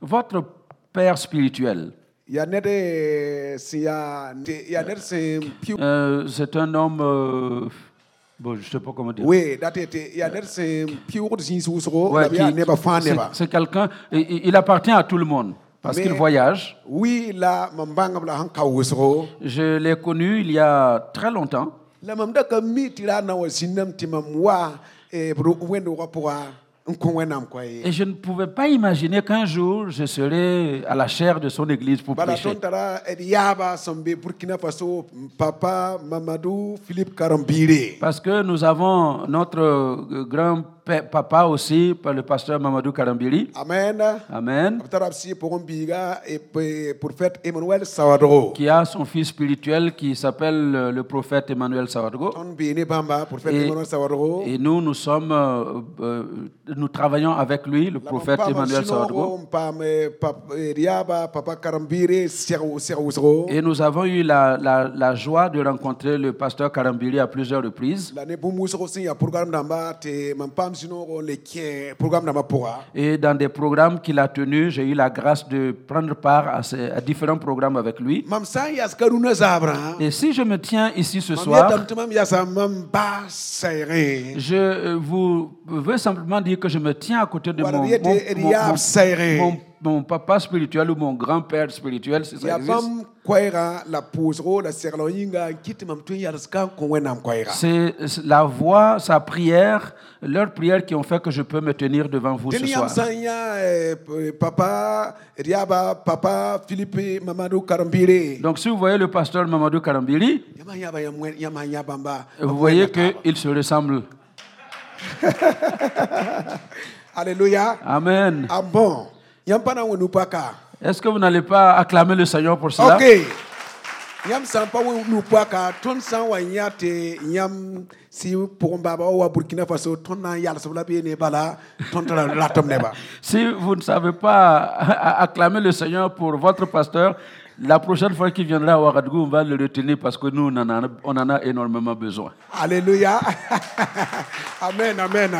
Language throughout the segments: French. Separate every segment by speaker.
Speaker 1: Votre père spirituel, euh, c'est un homme. euh, bon, je sais pas comment dire. Ouais,
Speaker 2: fãa
Speaker 1: c'est- quelqu'un, il il appartient à tout le monde parce qu'il voyage.
Speaker 2: ka wʋsgo
Speaker 1: Je l'ai connu il y a très longtemps. Et je ne pouvais pas imaginer qu'un jour je serais à la chair de son église pour prêcher. Parce que nous avons notre euh, grand-papa aussi, par le pasteur Mamadou Karambiri.
Speaker 2: amen
Speaker 1: Amen. Qui a son fils spirituel qui s'appelle euh, le prophète Emmanuel Sawadgo. Et- Et nous, nous sommes, euh, euh, nous travaillons avec lui, le prophète Emmanuel Sawadgo.
Speaker 2: papa
Speaker 1: Et nous avons eu la, la, la joie de rencontrer le pasteur Karambiri à plusieurs reprises.
Speaker 2: Pʋga
Speaker 1: Et dans des programmes qu'il a tenus, j'ai eu la grâce de prendre part à, ces- à différents programmes avec lui.
Speaker 2: mam sã n yas ka rũnã zaabrã
Speaker 1: Et si je me tiens ici ce soir, je euh, vous veux simplement dire que je me tiens à côté de mon, mon- mon-. Mon- papa spirituel ou mon grand-père spirituel, si ça C'est la voix, sa prière, leurs prières qui ont fait que je peux me tenir devant vous ce soir.
Speaker 2: eh, karam-biire
Speaker 1: Donc si vous voyez le pasteur Mamadou Karambiri, vous voyez qu'il se ressemble.
Speaker 2: alléluia
Speaker 1: Amen.
Speaker 2: ah bon
Speaker 1: Est-ce que vous n'allez pas acclamer le Seigneur pour cela?
Speaker 2: Ok yãmb sã n pa wẽ nu-paka tõnd sã n wa yã tɩ yãmb sɩ pʋgẽ baaba wa wa burkina faso tõnd na n yalsb la beene bala tõnd tara ratem neba
Speaker 1: Si vous ne savez pas acclamer le Seigneur pour votre pasteur, la prochaine fois qu'il viendra à Ouagadougou, on va le retenir parce que nous, on en a, on en a énormément besoin.
Speaker 2: Alléluia. Amen, amen.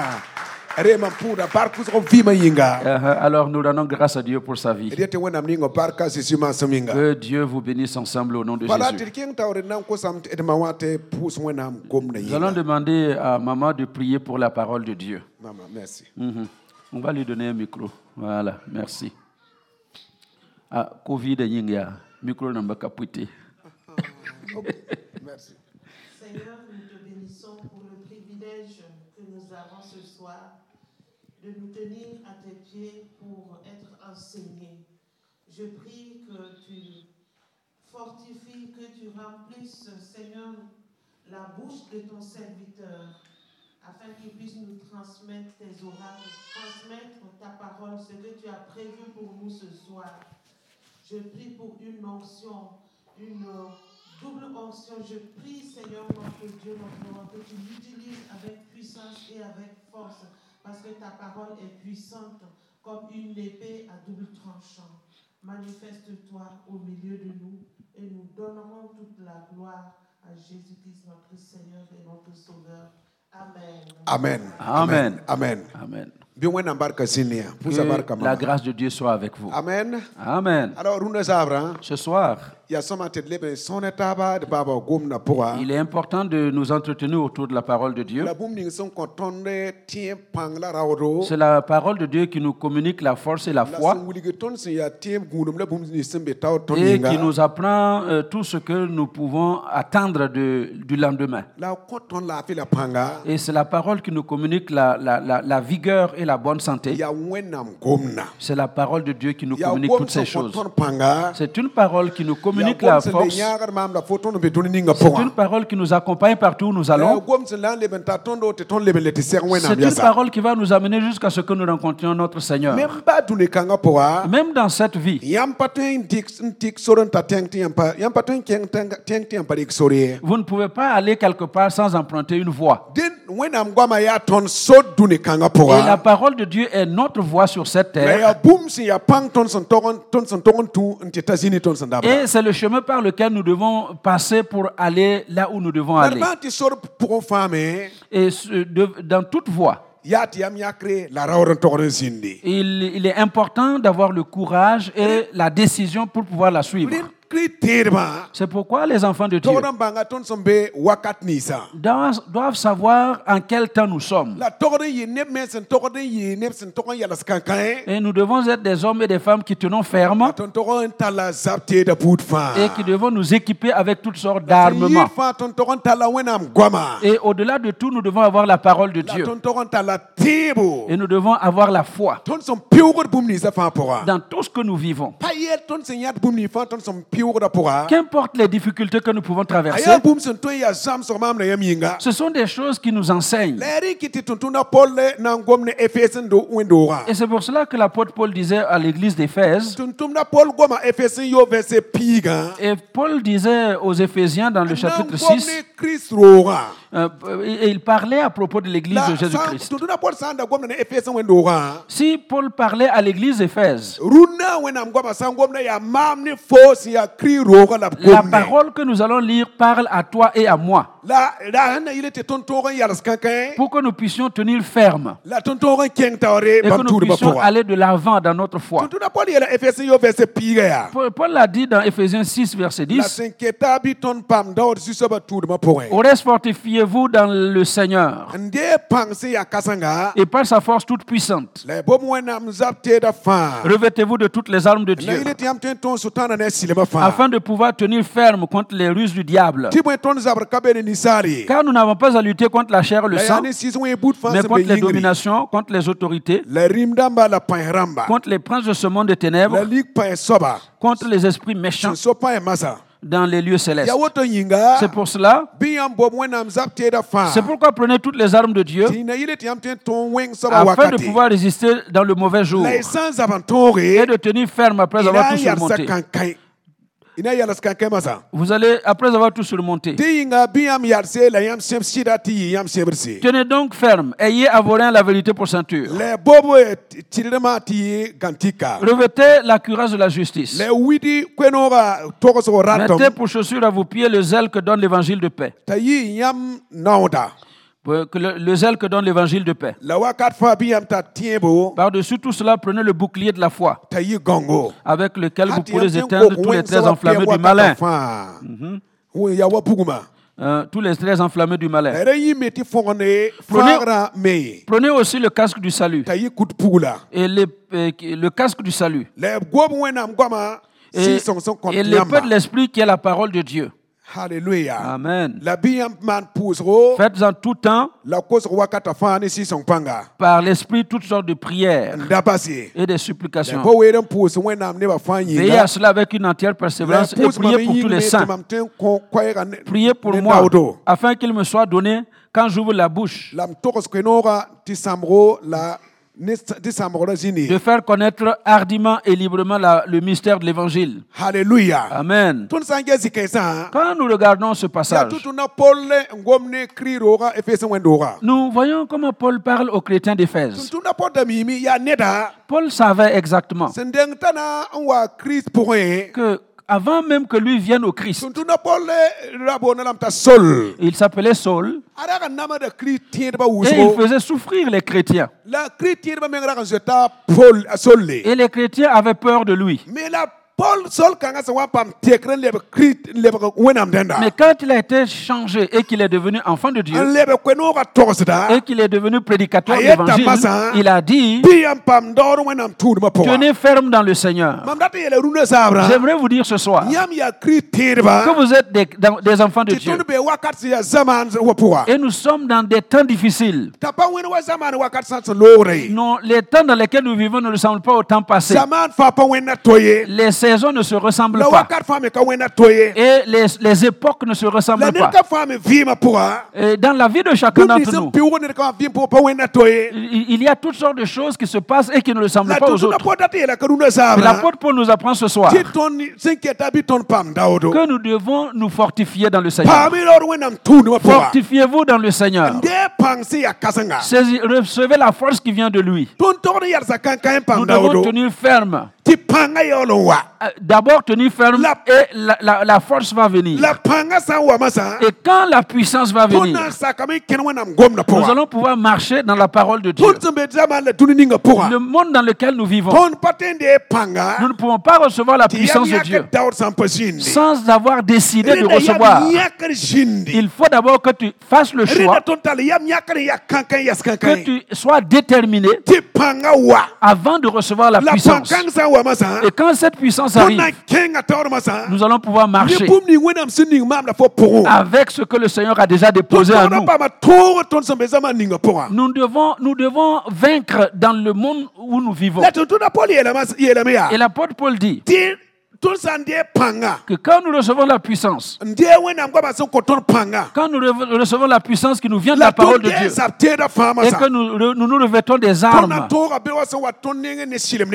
Speaker 1: Euh, Alors nous rendons grâce à Dieu pour sa vie.
Speaker 2: Saminga.
Speaker 1: Que Dieu vous bénisse ensemble au nom de Jésus.
Speaker 2: gom na
Speaker 1: Nous allons demander à maman de prier pour la parole de Dieu.
Speaker 2: Mama, merci.
Speaker 1: Mhm. On va lui donner un micro. Voilà, merci. Ah, Covid, micro n'a pas capoté.
Speaker 2: Merci.
Speaker 3: Seigneur, nous te bénissons pour le privilège que nous avons ce soir de nous tenir à tes pieds pour être enseignés. Je prie que tu fortifies, que tu remplisses, Seigneur, la bouche de ton serviteur, afin qu'il puisse nous transmettre tes oracles, transmettre ta parole, ce que tu as prévu pour nous ce soir. Je prie pour une onction, une double onction. Je prie, Seigneur, notre Dieu, notre roi, que tu l'utilises avec puissance et avec force, parce que ta parole est puissante comme une épée à double tranchant. Manifeste-toi au milieu de nous et nous donnerons toute la gloire à Jésus-Christ, notre Seigneur et notre Sauveur. Amen.
Speaker 2: Amen.
Speaker 1: Amen.
Speaker 2: Amen.
Speaker 1: Amen. Que la grâce de Dieu soit avec vous.
Speaker 2: Amen.
Speaker 1: Amen.
Speaker 2: Alors zabra
Speaker 1: Ce soir,
Speaker 2: poa.
Speaker 1: il est important de nous entretenir autour de la parole de Dieu. C'est la parole de Dieu qui nous communique la force et la foi et qui nous apprend euh, tout ce que nous pouvons attendre de- du lendemain. Et c'est la parole qui nous communique la, la- la- la vigueur et la bonne santé. C'est la parole de Dieu qui nous communique toutes ces choses. C'est une parole qui nous communique la force. C'est une parole qui nous accompagne partout où nous allons. C'est une parole qui va nous amener jusqu'à ce que nous rencontrions notre Seigneur.
Speaker 2: Même
Speaker 1: dans cette vie, vous ne pouvez pas aller quelque part sans emprunter une voie. Et la parole de Dieu est notre voie sur cette terre. Et c'est le chemin par lequel nous devons passer pour aller là où nous devons aller.
Speaker 2: Femme.
Speaker 1: Et dans toute voie, Il, il est important d'avoir le courage et la décision pour pouvoir la suivre. C'est pourquoi les enfants de Dieu doivent, savoir en quel temps nous sommes. Et nous devons être des hommes et des femmes qui tenons ferme et qui devons nous équiper avec toutes sortes d'armements. Et au-delà de tout, nous devons avoir la parole de Dieu. Et nous devons avoir la foi dans tout ce que nous vivons. Qu'importe les difficultés que nous pouvons traverser, ce sont des choses qui nous enseignent. Et c'est pour cela que l'apôtre Paul disait à l'église d'Éphèse,
Speaker 2: tʋm-tʋmdã paul goma efes n yo vɛrse piigã
Speaker 1: et Paul disait aux Éphésiens dans le chapitre
Speaker 2: gom
Speaker 1: 6,
Speaker 2: ne krist roogã
Speaker 1: euh, et il parlait à propos de l'église de Jésus-Christ. Si Paul parlait à l'église d'Éphèse,
Speaker 2: la
Speaker 1: parole que nous allons lire parle à toi et à moi. Pour que nous puissions tenir ferme. Et que nous puissions aller de l'avant dans notre foi.
Speaker 2: paul
Speaker 1: l'a dit dans Éphésiens 6, verset
Speaker 2: la
Speaker 1: 10.
Speaker 2: sẽn keta bɩ tõnd paam daood zu-soabã tʋʋdmã pʋgẽ
Speaker 1: Au reste, fortifiez-vous dans le Seigneur? Et par sa force toute puissante. Revêtez-vous de toutes les armes de Dieu. afin de pouvoir tenir ferme contre les ruses du diable. Car nous n'avons pas à lutter contre la chair et le sang, mais contre les dominations, contre les autorités, contre les princes de ce monde de ténèbres, contre les esprits méchants dans les lieux célestes. C'est pour cela, c'est pourquoi prenez toutes les armes de Dieu afin de pouvoir résister dans le mauvais jour et de tenir ferme après avoir tout surmonté. Vous allez, après avoir tout surmonté, tenez donc ferme, ayez à vos reins la vérité pour ceinture.
Speaker 2: gãntika
Speaker 1: Revêtez la cuirasse de la justice. Mettez pour chaussure à vos pieds le zèle que donne l'évangile de paix. Le, le zèle que donne l'évangile de paix. Par-dessus tout cela, prenez le bouclier de la foi, avec lequel vous pourrez éteindre tous les traits
Speaker 2: soaba
Speaker 1: enflammés
Speaker 2: pɛg
Speaker 1: du malin. Euh, tous les traits enflammés du malin. Prenez- aussi le casque du salut. Et les- euh, le casque du salut. Et, et l'épée de l'esprit qui est la parole de Dieu.
Speaker 2: Halleluya
Speaker 1: Amen.
Speaker 2: la
Speaker 1: Faites en tout temps, par l'esprit, toutes sortes de prières et
Speaker 2: la
Speaker 1: supplications. Veillez à cela avec une entière persévérance et priez pour tous les saints. Priez pour moi, afin qu'il me soit donné, quand j'ouvre la bouche, de faire connaître hardiment et librement la- le mystère de l'évangile.
Speaker 2: halleluya
Speaker 1: Amen.
Speaker 2: tõnd sã n ges zĩ-kãensã
Speaker 1: Quand nous regardons ce passage,
Speaker 2: tʋ-tʋ na paul n gom ne kri roogã efes n wẽn-doogã
Speaker 1: nous voyons comment Paul parle aux chrétiens d'Éphèse.
Speaker 2: paul
Speaker 1: savait exactement
Speaker 2: sẽn deng tãna n wa kirist pʋgẽ
Speaker 1: que avant même que lui vienne au Christ, il s'appelait Saul et il faisait souffrir les chrétiens. Et les chrétiens avaient peur de lui.
Speaker 2: mais la
Speaker 1: Mais quand il a été changé et qu'il est devenu enfant de Dieu et qu'il est devenu prédicateur de l'évangile,
Speaker 2: masa.
Speaker 1: il a dit Tenez ferme dans le Seigneur. J'aimerais vous dire ce soir que vous êtes des, enfants de Dieu. Et nous sommes dans des temps difficiles. Non, les temps dans lesquels nous vivons ne ressemblent pas au temps passé. Les ne se ressemblent pas et les, les époques ne se ressemblent pas. Et dans la vie de chacun d'entre nous, il y a toutes sortes de choses qui se passent et qui ne ressemblent pas aux autres.
Speaker 2: pʋ dat n yeela ka rũndã
Speaker 1: Et
Speaker 2: zaabrã
Speaker 1: L'apôtre Paul nous apprend ce soir que nous devons nous fortifier dans le Seigneur. Fortifiez-vous dans le Seigneur. Recevez la force qui vient de lui. Nous devons tenir ferme euh, d'abord tenir ferme
Speaker 2: La-
Speaker 1: et la, la- la force va venir. Et quand la puissance va venir, nous allons pouvoir marcher dans la parole de Dieu. Le monde dans lequel nous vivons, nous ne pouvons pas recevoir la puissance de Dieu sans avoir décidé de recevoir. Il faut d'abord que tu fasses le choix, que tu sois déterminé avant de recevoir la
Speaker 2: la
Speaker 1: puissance.
Speaker 2: Pãn-kãng sã n wa masã
Speaker 1: Et quand cette puissance arrive,
Speaker 2: n kẽnga taoor masã
Speaker 1: nous allons pouvoir marcher. Avec ce que le Seigneur a déjà déposé en nous. Nous devons, nous devons vaincre dans le monde où nous vivons. Et l'apôtre Paul dit que quand nous recevons la puissance, quand nous re- recevons la puissance qui nous vient de
Speaker 2: la
Speaker 1: parole de Dieu, et que nous nous, nous revêtons des armes,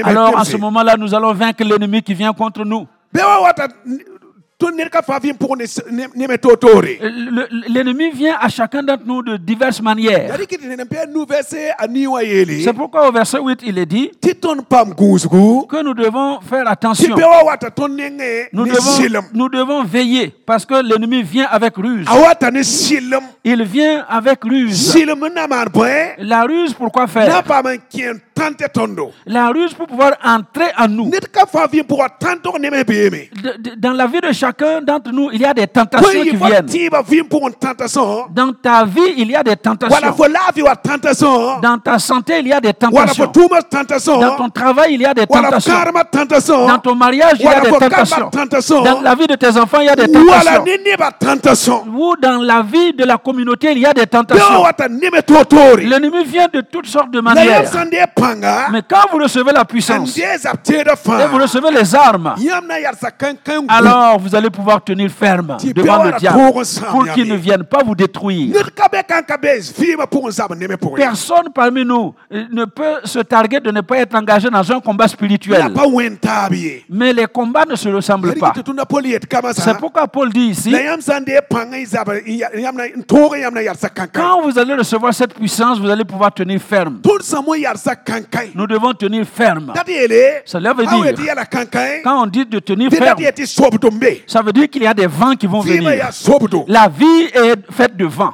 Speaker 1: alors à ce moment-là, nous allons vaincre l'ennemi qui vient contre nous. L'ennemi vient à chacun d'entre nous de diverses manières. C'est pourquoi au verset 8, il est dit que nous devons faire attention. Nous devons,
Speaker 2: sɩlem
Speaker 1: nous devons veiller parce que l'ennemi vient avec ruse. Il vient avec ruse. La ruse, pourquoi faire? La ruse pour pouvoir entrer en nous. dans la vie de chacun d'entre nous, il y a des tentations qui viennent.
Speaker 2: sõ
Speaker 1: Dans ta vie, il y a des tentations.
Speaker 2: sõ
Speaker 1: Dans ta santé, il y a des tentations. Dans ton travail, il y a des tentations. Dans ton mariage, il y a des tentations. Dans la vie de tes enfants, il y a des tentations. Ou dans la vie de la communauté, il y a des tentations. L'ennemi vient de toutes sortes de manières. Mais quand vous recevez la puissance et vous recevez les armes, alors vous allez pouvoir tenir ferme devant le diable pour qu'il ne vienne pas vous détruire. Personne parmi nous euh, ne peut se targuer de ne pas être engagé dans un combat spirituel. Mais les combats ne se ressemblent pas. C'est pourquoi Paul dit ici, quand vous allez recevoir cette puissance, vous allez pouvoir tenir ferme. Nous devons tenir ferme. Cela veut
Speaker 2: a
Speaker 1: dire- Quand on dit de tenir ferme, ça veut dire qu'il y a des vents qui vont venir. La vie est faite de vents.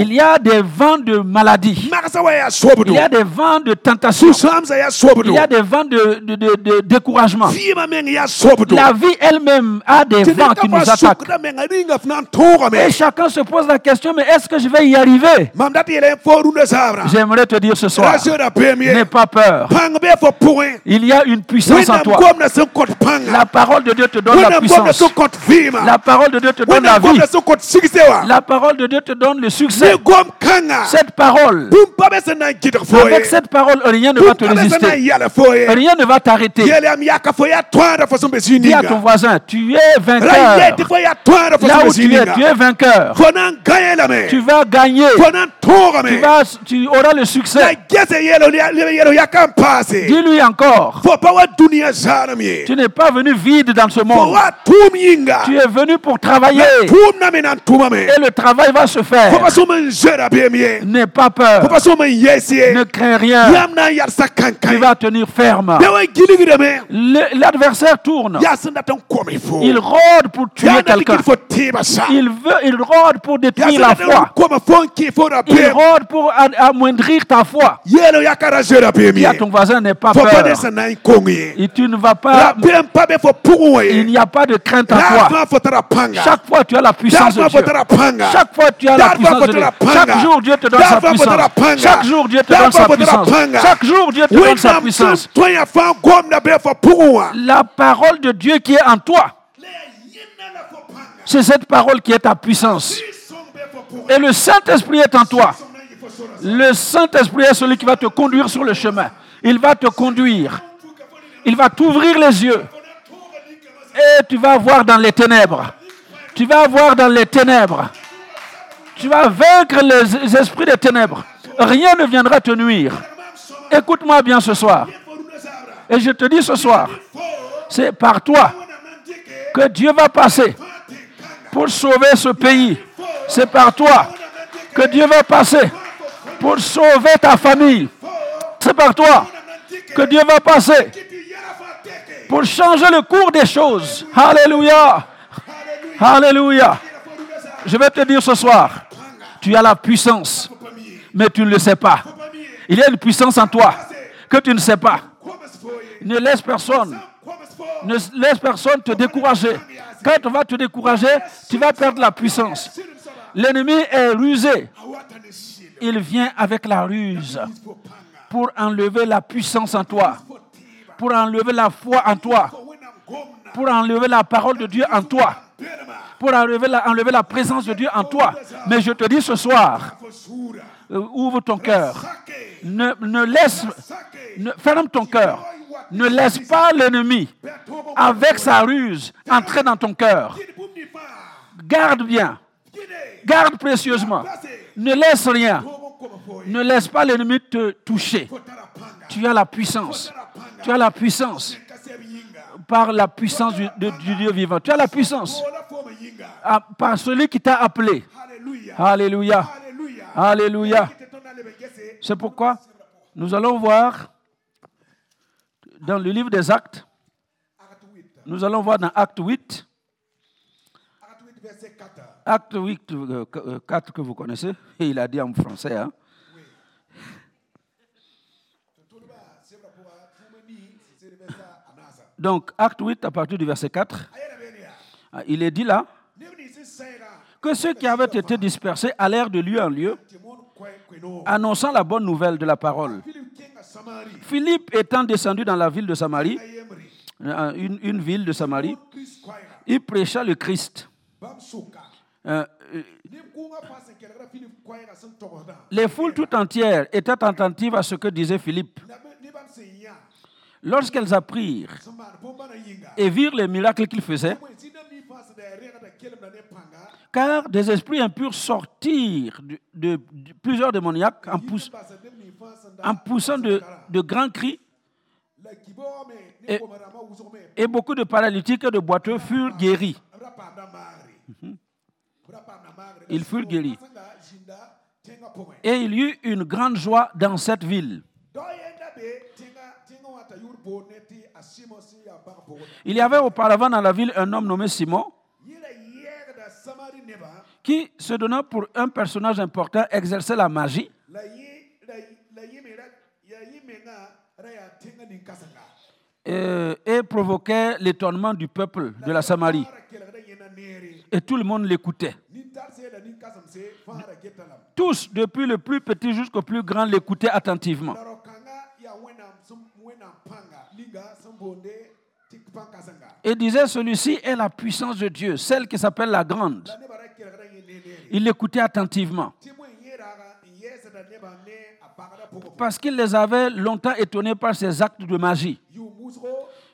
Speaker 1: Il y a des vents de maladie. Il y a des vents de tentation. Il y a des vents de, de- de- de découragement. La vie elle-même a des vents qui nous attaquent. Et chacun se pose la question, mais est-ce que je vais y arriver? J'aimerais te dire ce soir, n'aie pas peur. Il y a une puissance en toi. La parole de Dieu te donne la puissance. La parole de Dieu te donne la vie. La parole de Dieu te donne le succès. Cette parole, avec cette parole, rien ne va te résister. Rien ne va t'arrêter. Dis à ton voisin, tu es vainqueur. Là où tu es, tu es vainqueur. Tu vas gagner. Tu,
Speaker 2: tõogame
Speaker 1: vas, tu auras le succès. Dis-lui encore, tu n'es pas venu vide dans ce monde. Tu es venu pour travailler. Et le travail va se faire. N'aie pas peur. Ne crains rien. Tu vas tenir ferme. L'adversaire tourne. Il rôde pour tuer quelqu'un. Il veut, il rôde pour détruire la foi. Il rôde pour amoindrir ta foi. Dis à ton voisin, n'aie pas peur. Et tu ne vas pas. Il
Speaker 2: ye
Speaker 1: n'y a pas de crainte
Speaker 2: daa
Speaker 1: toi. Chaque fois, tu as la puissance de Dieu. Chaque fois, tu as la puissance de Dieu. Chaque jour, Dieu te donne sa puissance. Chaque jour, Dieu te donne sa puissance. Chaque jour, Dieu te donne sa puissance. La parole de Dieu qui est en toi, c'est cette parole qui est ta puissance. Et le Saint-Esprit est en toi. Le Saint-Esprit est celui qui va te conduire sur le chemin. Il va te conduire. Il va t'ouvrir les yeux. Et tu vas voir dans les ténèbres. Tu vas voir dans les ténèbres. Tu vas vaincre les esprits des ténèbres. Rien ne viendra te nuire. Écoute-moi bien ce soir. Et je te dis ce soir, c'est par toi que Dieu va passer pour sauver ce pays. C'est par toi que Dieu va passer pour sauver ta famille. C'est par toi que Dieu va passer pour changer le cours des choses. Alléluia. Alléluia. Je vais te dire ce soir, tu as la puissance, mais tu ne le sais pas. Il y a une puissance en toi que tu ne sais pas. Ne laisse personne, ne laisse personne te décourager. Quand on va te décourager, tu vas perdre la puissance. L'ennemi est rusé. Il vient avec la ruse pour enlever la puissance en toi, pour enlever la foi en toi, pour enlever la parole de Dieu en toi, pour enlever la, présence de Dieu en toi. Mais je te dis ce soir, euh, ouvre ton cœur. Ne, laisse, ferme ton cœur. Ne laisse pas l'ennemi, avec sa ruse, entrer dans ton cœur. Garde bien. Garde précieusement. Ne laisse rien. Ne laisse pas l'ennemi te toucher. Tu as la puissance. Tu as la puissance par la puissance du, de- du Dieu vivant. Tu as la puissance ah, par celui qui t'a appelé. Alléluia. Alléluia. C'est pourquoi nous allons voir dans le livre des Actes, nous allons voir dans Acte 8, Acte 8, euh, euh, 4 que vous connaissez, et il a dit en français. hein. Donc, Acte 8, à partir du verset 4, ah, il est dit là que ceux qui avaient été dispersés allèrent de lieu en lieu, annonçant la bonne nouvelle de la parole. Philippe étant descendu dans la ville de Samarie, euh, une ville de Samarie, il prêcha le Christ. Euh, euh, les foules tout entières étaient attentives à ce que disait Philippe. Lorsqu'elles apprirent et virent les miracles qu'il faisait, car des esprits impurs sortirent de, de- de plusieurs démoniaques en, pouss- en poussant de, de grands cris, Et- et beaucoup de paralytiques et de boiteux furent guéris. Ils furent guéris. Et il y eut une grande joie dans cette ville. Il y avait auparavant dans la ville un homme nommé Simon qui, se donnant pour un personnage important, exerçait la magie euh, et provoquait l'étonnement du peuple de la Samarie. Et tout le monde l'écoutait. Tous, depuis le plus petit jusqu'au plus grand, l'écoutaient attentivement. Et disait, celui-ci est la puissance de Dieu, celle qui s'appelle la grande. Il l'écoutait attentivement parce qu'il les avait longtemps étonnés par ses actes de magie.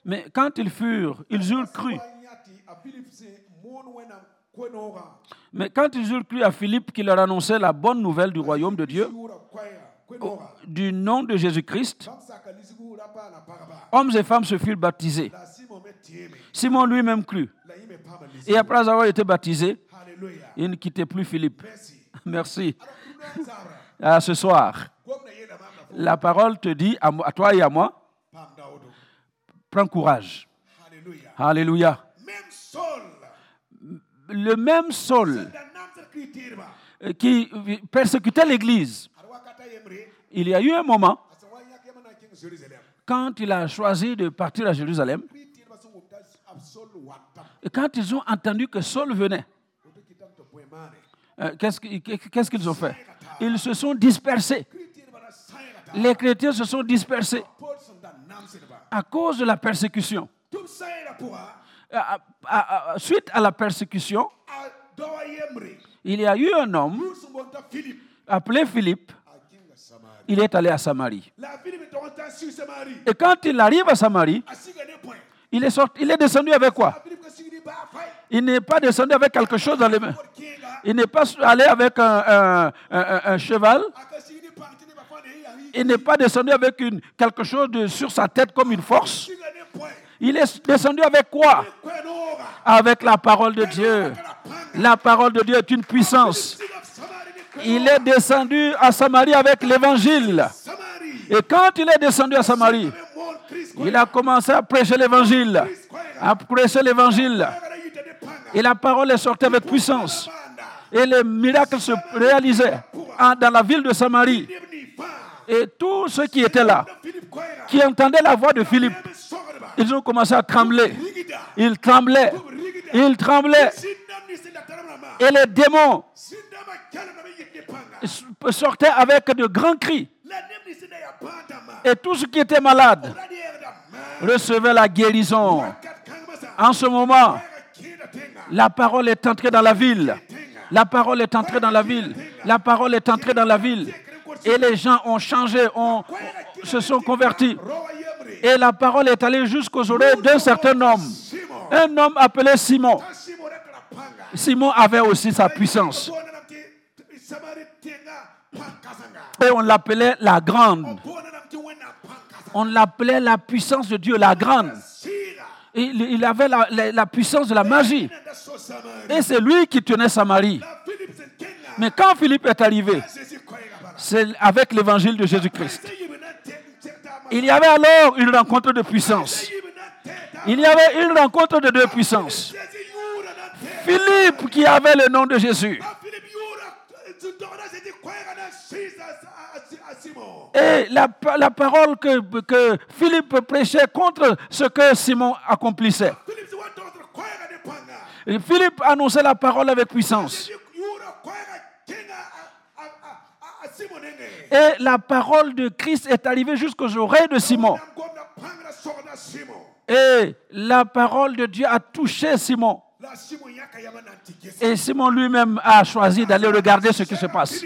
Speaker 1: Mais quand ils furent, ils eurent cru. Mais quand ils eurent cru à Philippe qui leur annonçait la bonne nouvelle du royaume de Dieu, du nom de Jésus-Christ, hommes et femmes se furent baptisés. Simon lui-même crut. Et après avoir été baptisé, il ne quittait plus Philippe. Merci. À ce soir, la parole te dit à toi et à moi, prends courage. Alléluia. Le même Saul euh, qui persécutait l'Église, il y a eu un moment quand il a choisi de partir à Jérusalem, et quand ils ont entendu que Saul venait, euh, qu'est-ce qu'ils ont fait? Ils se sont dispersés. Les chrétiens se sont dispersés. À cause de la persécution. À- suite à la persécution, il y a eu un homme appelé Philippe. Il est allé à Samarie. Et quand il arrive à Samarie, il est, il est descendu avec quoi? Il n'est pas descendu avec quelque chose dans les mains. Il n'est pas allé avec un, cheval. Il n'est pas descendu avec quelque chose sur sa tête comme une force. Il est descendu avec quoi? Avec la parole de Dieu. La parole de Dieu est une puissance. Il est descendu à Samarie avec l'évangile. Et quand il est descendu à Samarie, Il a commencé à prêcher l'évangile. À prêcher l'évangile. Et la parole est sortie avec puissance. Et les miracles se réalisaient en- dans la ville de Samarie. Et tous ceux qui étaient là, qui entendaient la voix de Philippe, ils ont commencé à trembler. Ils tremblaient. Ils tremblaient. Et les démons sortaient avec de grands cris. Et tous ceux qui étaient malades recevaient la guérison. En ce moment, la parole est entrée dans la ville. La parole est entrée dans la ville. La parole est entrée dans la ville. Et les gens ont changé, ont, se sont convertis. Et la parole est allée jusqu'aux oreilles d'un certain homme. Un homme appelé Simon. Simon avait aussi sa puissance. Et on l'appelait la grande. On l'appelait la puissance de Dieu, la grande. Il, il avait la, la- la puissance de la magie. Et c'est lui qui tenait Samarie. Mais quand Philippe est arrivé, c'est avec l'évangile de Jésus-Christ. Il y avait alors une rencontre de puissance. Il y avait une rencontre de deux puissances. Philippe qui avait le nom de Jésus. Et la, pa- la parole que, Philippe prêchait contre ce que Simon accomplissait. Philippe annonçait la parole avec puissance. Et la parole de Christ est arrivée jusqu'aux oreilles de Simon. Et la parole de Dieu a touché Simon. Et Simon lui-même a choisi d'aller regarder ce qui se passe.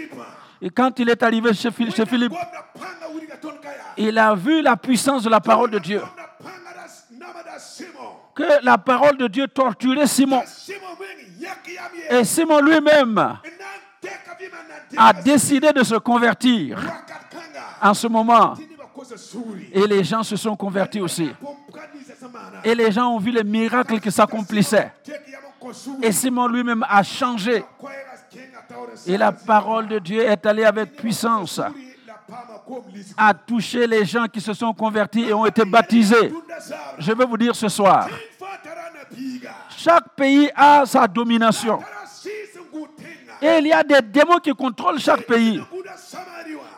Speaker 1: Et quand il est arrivé chez Phil- chez Philippe, il a vu la puissance de la parole de Dieu. Que la parole de Dieu torturait Simon. Et Simon lui-même a décidé de se convertir en ce moment. Et les gens se sont convertis aussi. Et les gens ont vu les miracles qui s'accomplissaient. Et Simon lui-même a changé. Et la parole de Dieu est allée avec puissance à toucher les gens qui se sont convertis et ont été baptisés. Je veux vous dire ce soir, chaque pays a sa domination. Et il y a des démons qui contrôlent chaque pays.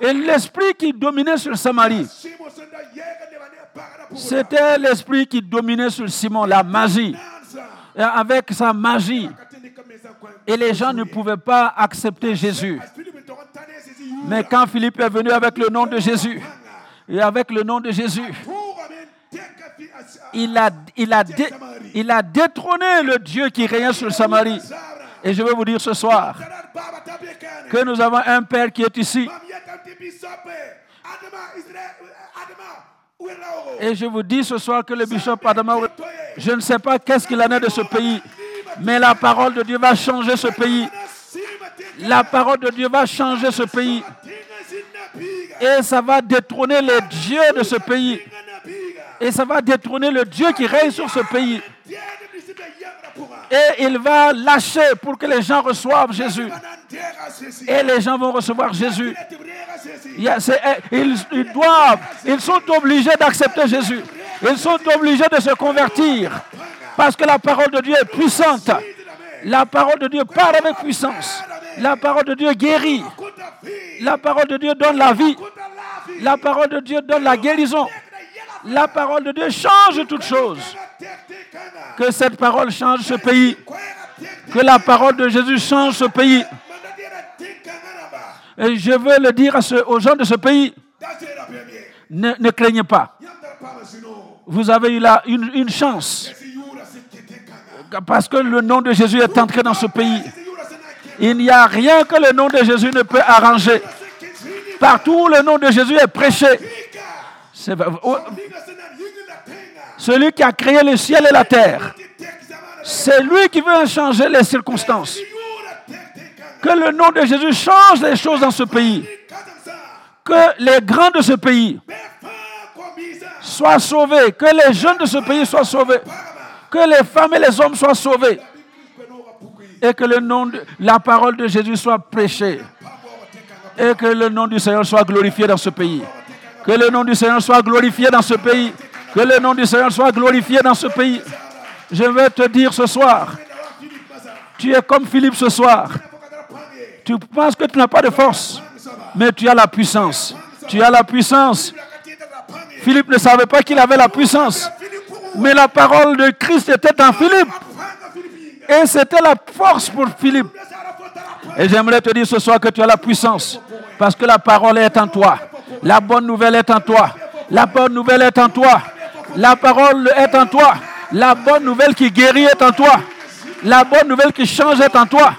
Speaker 1: Et l'esprit qui dominait sur Samarie, c'était l'esprit qui dominait sur Simon, la magie. Et avec sa magie, et les gens ne pouvaient pas accepter Jésus. Mais quand Philippe est venu avec le nom de Jésus, et avec le nom de Jésus, il a, il a, il a détrôné le Dieu qui régnait sur Samarie. Et je veux vous dire ce soir que nous avons un Père qui est ici. Et je vous dis ce soir que le bishop Adama, je ne sais pas qu'est-ce qu'il en est de ce pays, mais la parole de Dieu va changer ce pays. La parole de Dieu va changer ce pays. Et ça va détrôner les dieux de ce pays. Et ça va détrôner le Dieu qui règne sur ce pays. Et il va lâcher pour que les gens reçoivent Jésus. Et les gens vont recevoir Jésus. Eh, Ils, ils doivent, ils sont obligés d'accepter Jésus. Ils sont obligés de se convertir. Parce que la parole de Dieu est puissante. La parole de Dieu parle avec puissance. La parole de Dieu guérit. La parole de Dieu donne la vie. La parole de Dieu donne la guérison. La parole de Dieu change toutes choses. Que cette parole change ce pays. Que la parole de Jésus change ce pays. Et je veux le dire à aux gens de ce pays, ne, ne craignez pas. Vous avez eu là une, une chance. Parce que le nom de Jésus est entré dans ce pays. Il n'y a rien que le nom de Jésus ne peut arranger. Partout où le nom de Jésus est prêché. C'est Celui qui a créé le ciel et la terre. C'est lui qui veut changer les circonstances. Que le nom de Jésus change les choses dans ce pays. Que les grands de ce pays soient sauvés. Que les jeunes de ce pays soient sauvés. Que les femmes et les hommes soient sauvés. Et que le nom de, la parole de Jésus soit prêchée. Et que le nom du Seigneur soit glorifié dans ce pays. Que le nom du Seigneur soit glorifié dans ce pays. Que le nom du Seigneur soit glorifié dans ce pays. Je vais te dire ce soir, tu es comme Philippe ce soir. Tu penses que tu n'as pas de force, mais tu as la puissance. Tu as la puissance. Philippe ne savait pas qu'il avait la puissance, mais la parole de Christ était en Philippe. Et c'était la force pour Philippe. Et j'aimerais te dire ce soir que tu as la puissance, parce que la parole est en toi. La bonne nouvelle est en toi. La bonne nouvelle est en toi. La parole est en toi. La bonne nouvelle qui guérit est en toi. La bonne nouvelle qui change est en toi.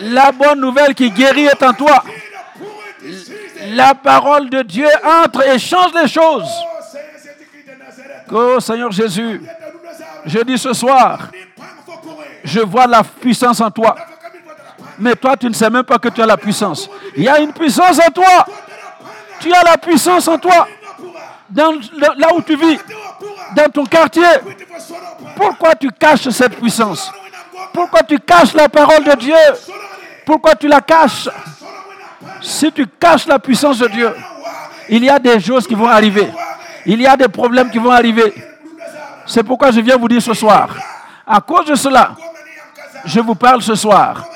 Speaker 1: La bonne nouvelle qui guérit est en toi. La parole de Dieu entre et change les choses. Oh Seigneur Jésus, je dis ce soir, je vois la puissance en toi. Mais toi, tu ne sais même pas que tu as la puissance. Il y a une puissance en toi. Tu as la puissance en toi. Là où tu vis, dans ton quartier. Pourquoi tu caches cette puissance? Pourquoi tu caches la parole de Dieu? Pourquoi tu la caches? Si tu caches la puissance de Dieu, il y a des choses qui vont arriver. Il y a des problèmes qui vont arriver. C'est pourquoi je viens vous dire ce soir. À cause de cela, je vous parle ce soir.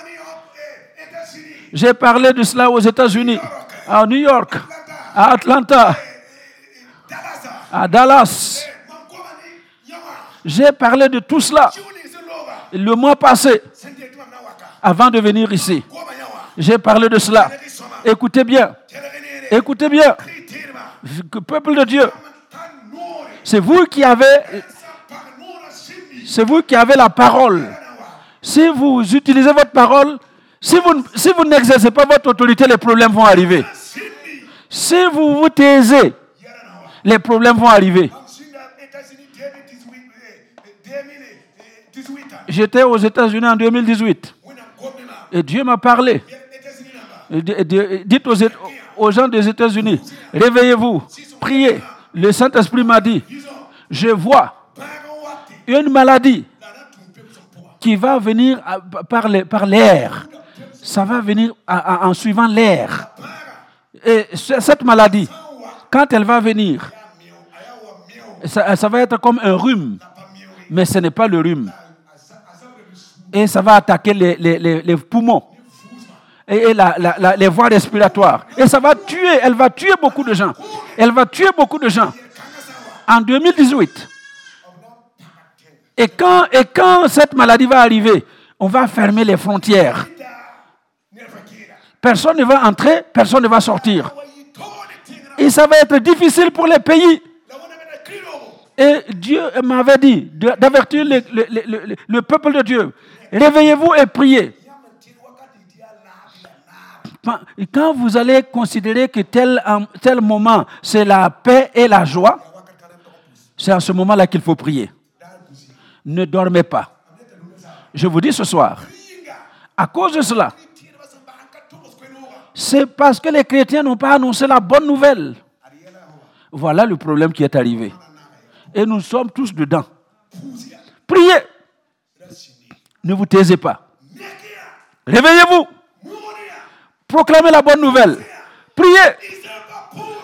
Speaker 1: J'ai parlé de cela aux États-Unis, à New York, à Atlanta, à Dallas. J'ai parlé de tout cela le mois passé, avant de venir ici. J'ai parlé de cela. Écoutez bien. Écoutez bien. Peuple de Dieu, c'est vous qui avez c'est vous qui avez la parole. Si vous utilisez votre parole, si vous, si vous n'exercez pas votre autorité, les problèmes vont arriver. Si vous vous taisez, les problèmes vont arriver. J'étais aux États-Unis en 2018 et Dieu m'a parlé. Dites aux, gens des États-Unis, réveillez-vous, priez. Le Saint-Esprit m'a dit, je vois une maladie qui va venir par l'air. Ça va venir en suivant l'air. Et cette maladie, quand elle va venir, ça, va être comme un rhume, mais ce n'est pas le rhume. Et ça va attaquer les, poumons et, les voies respiratoires. Et ça va tuer, elle va tuer beaucoup de gens. Elle va tuer beaucoup de gens. En 2018, et quand, et quand cette maladie va arriver, on va fermer les frontières. Personne ne va entrer, personne ne va sortir. Et ça va être difficile pour les pays. Et Dieu m'avait dit d'avertir le, le, peuple de Dieu. Réveillez-vous et priez. Quand vous allez considérer que tel, tel moment, c'est la paix et la joie, c'est à ce moment-là qu'il faut prier ne dormez pas. Je vous dis ce soir, à cause de cela, c'est parce que les chrétiens n'ont pas annoncé la bonne nouvelle. Voilà le problème qui est arrivé. Et nous sommes tous dedans. Priez. Ne vous taisez pas. Réveillez-vous. Proclamez la bonne nouvelle. Priez.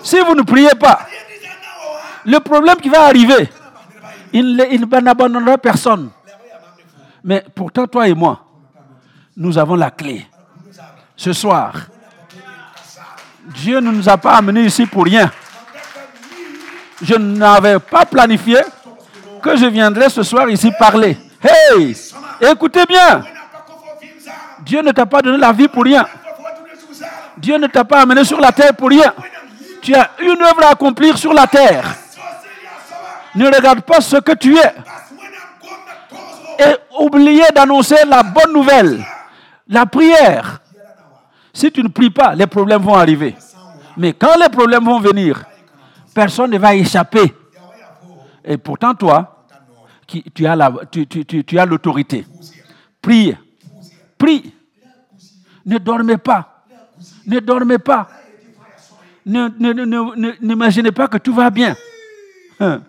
Speaker 1: Si vous ne priez pas, le problème qui va arriver, il, n'abandonnera personne. Mais pourtant, toi et moi, nous avons la clé. Ce soir, Dieu ne nous a pas amenés ici pour rien. Je n'avais pas planifié que je viendrais ce soir ici parler. Hey, écoutez bien. Dieu ne t'a pas donné la vie pour rien. Dieu ne t'a pas amené sur la terre pour rien. Tu as une œuvre à accomplir sur la terre. Ne regarde pas ce que tu es. Et oubliez d'annoncer la bonne nouvelle, la prière. Si tu ne pries pas, les problèmes vont arriver. Mais quand les problèmes vont venir, personne ne va échapper. Et pourtant, toi, tu as l'autorité. Prie. Prie. Ne dormez pas. Ne dormez pas. N'imaginez pas que tout va bien. Hein.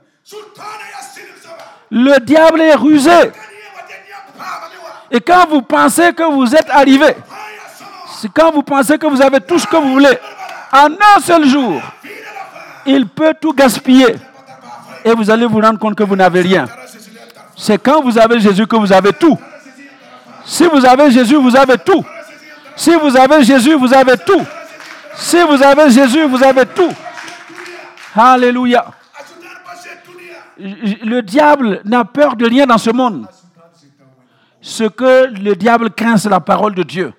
Speaker 1: Le diable est rusé. Et quand vous pensez que vous êtes arrivé, c'est quand vous pensez que vous avez tout ce que vous voulez, en un seul jour, Il peut tout gaspiller. Et vous allez vous rendre compte que vous n'avez rien. C'est quand vous avez Jésus que vous avez tout. Si vous avez Jésus, vous avez tout. Si vous avez Jésus, vous avez tout. Si vous avez Jésus, vous avez tout. Alléluia. Le diable n'a peur de rien dans ce monde. Ce que le diable craint, c'est la parole de Dieu.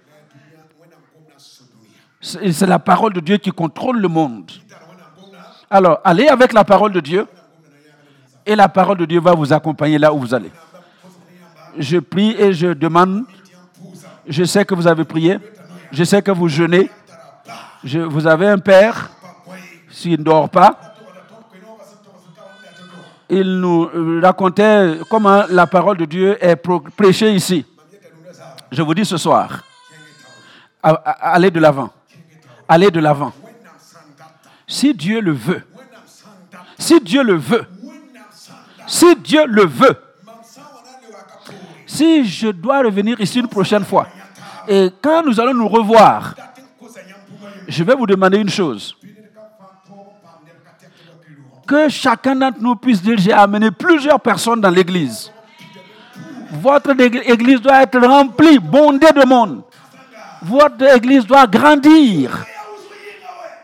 Speaker 1: C'est la parole de Dieu qui contrôle le monde. Alors, allez avec la parole de Dieu et la parole de Dieu va vous accompagner là où vous allez. Je prie et je demande, je sais que vous avez prié, je sais que vous jeûnez, Je- vous avez un père, s'il ne dort pas, il nous euh, racontait comment la parole de Dieu est prêchée ici. Je vous dis ce soir, allez de l'avant. Allez de l'avant. Si Dieu le veut, si Dieu le veut, si Dieu le veut, si je dois revenir ici une prochaine fois, et quand nous allons nous revoir, je vais vous demander une chose. Que chacun d'entre nous puisse dire, j'ai amené plusieurs personnes dans l'église. Votre égl- église doit être remplie, bondée de monde. Votre église doit grandir.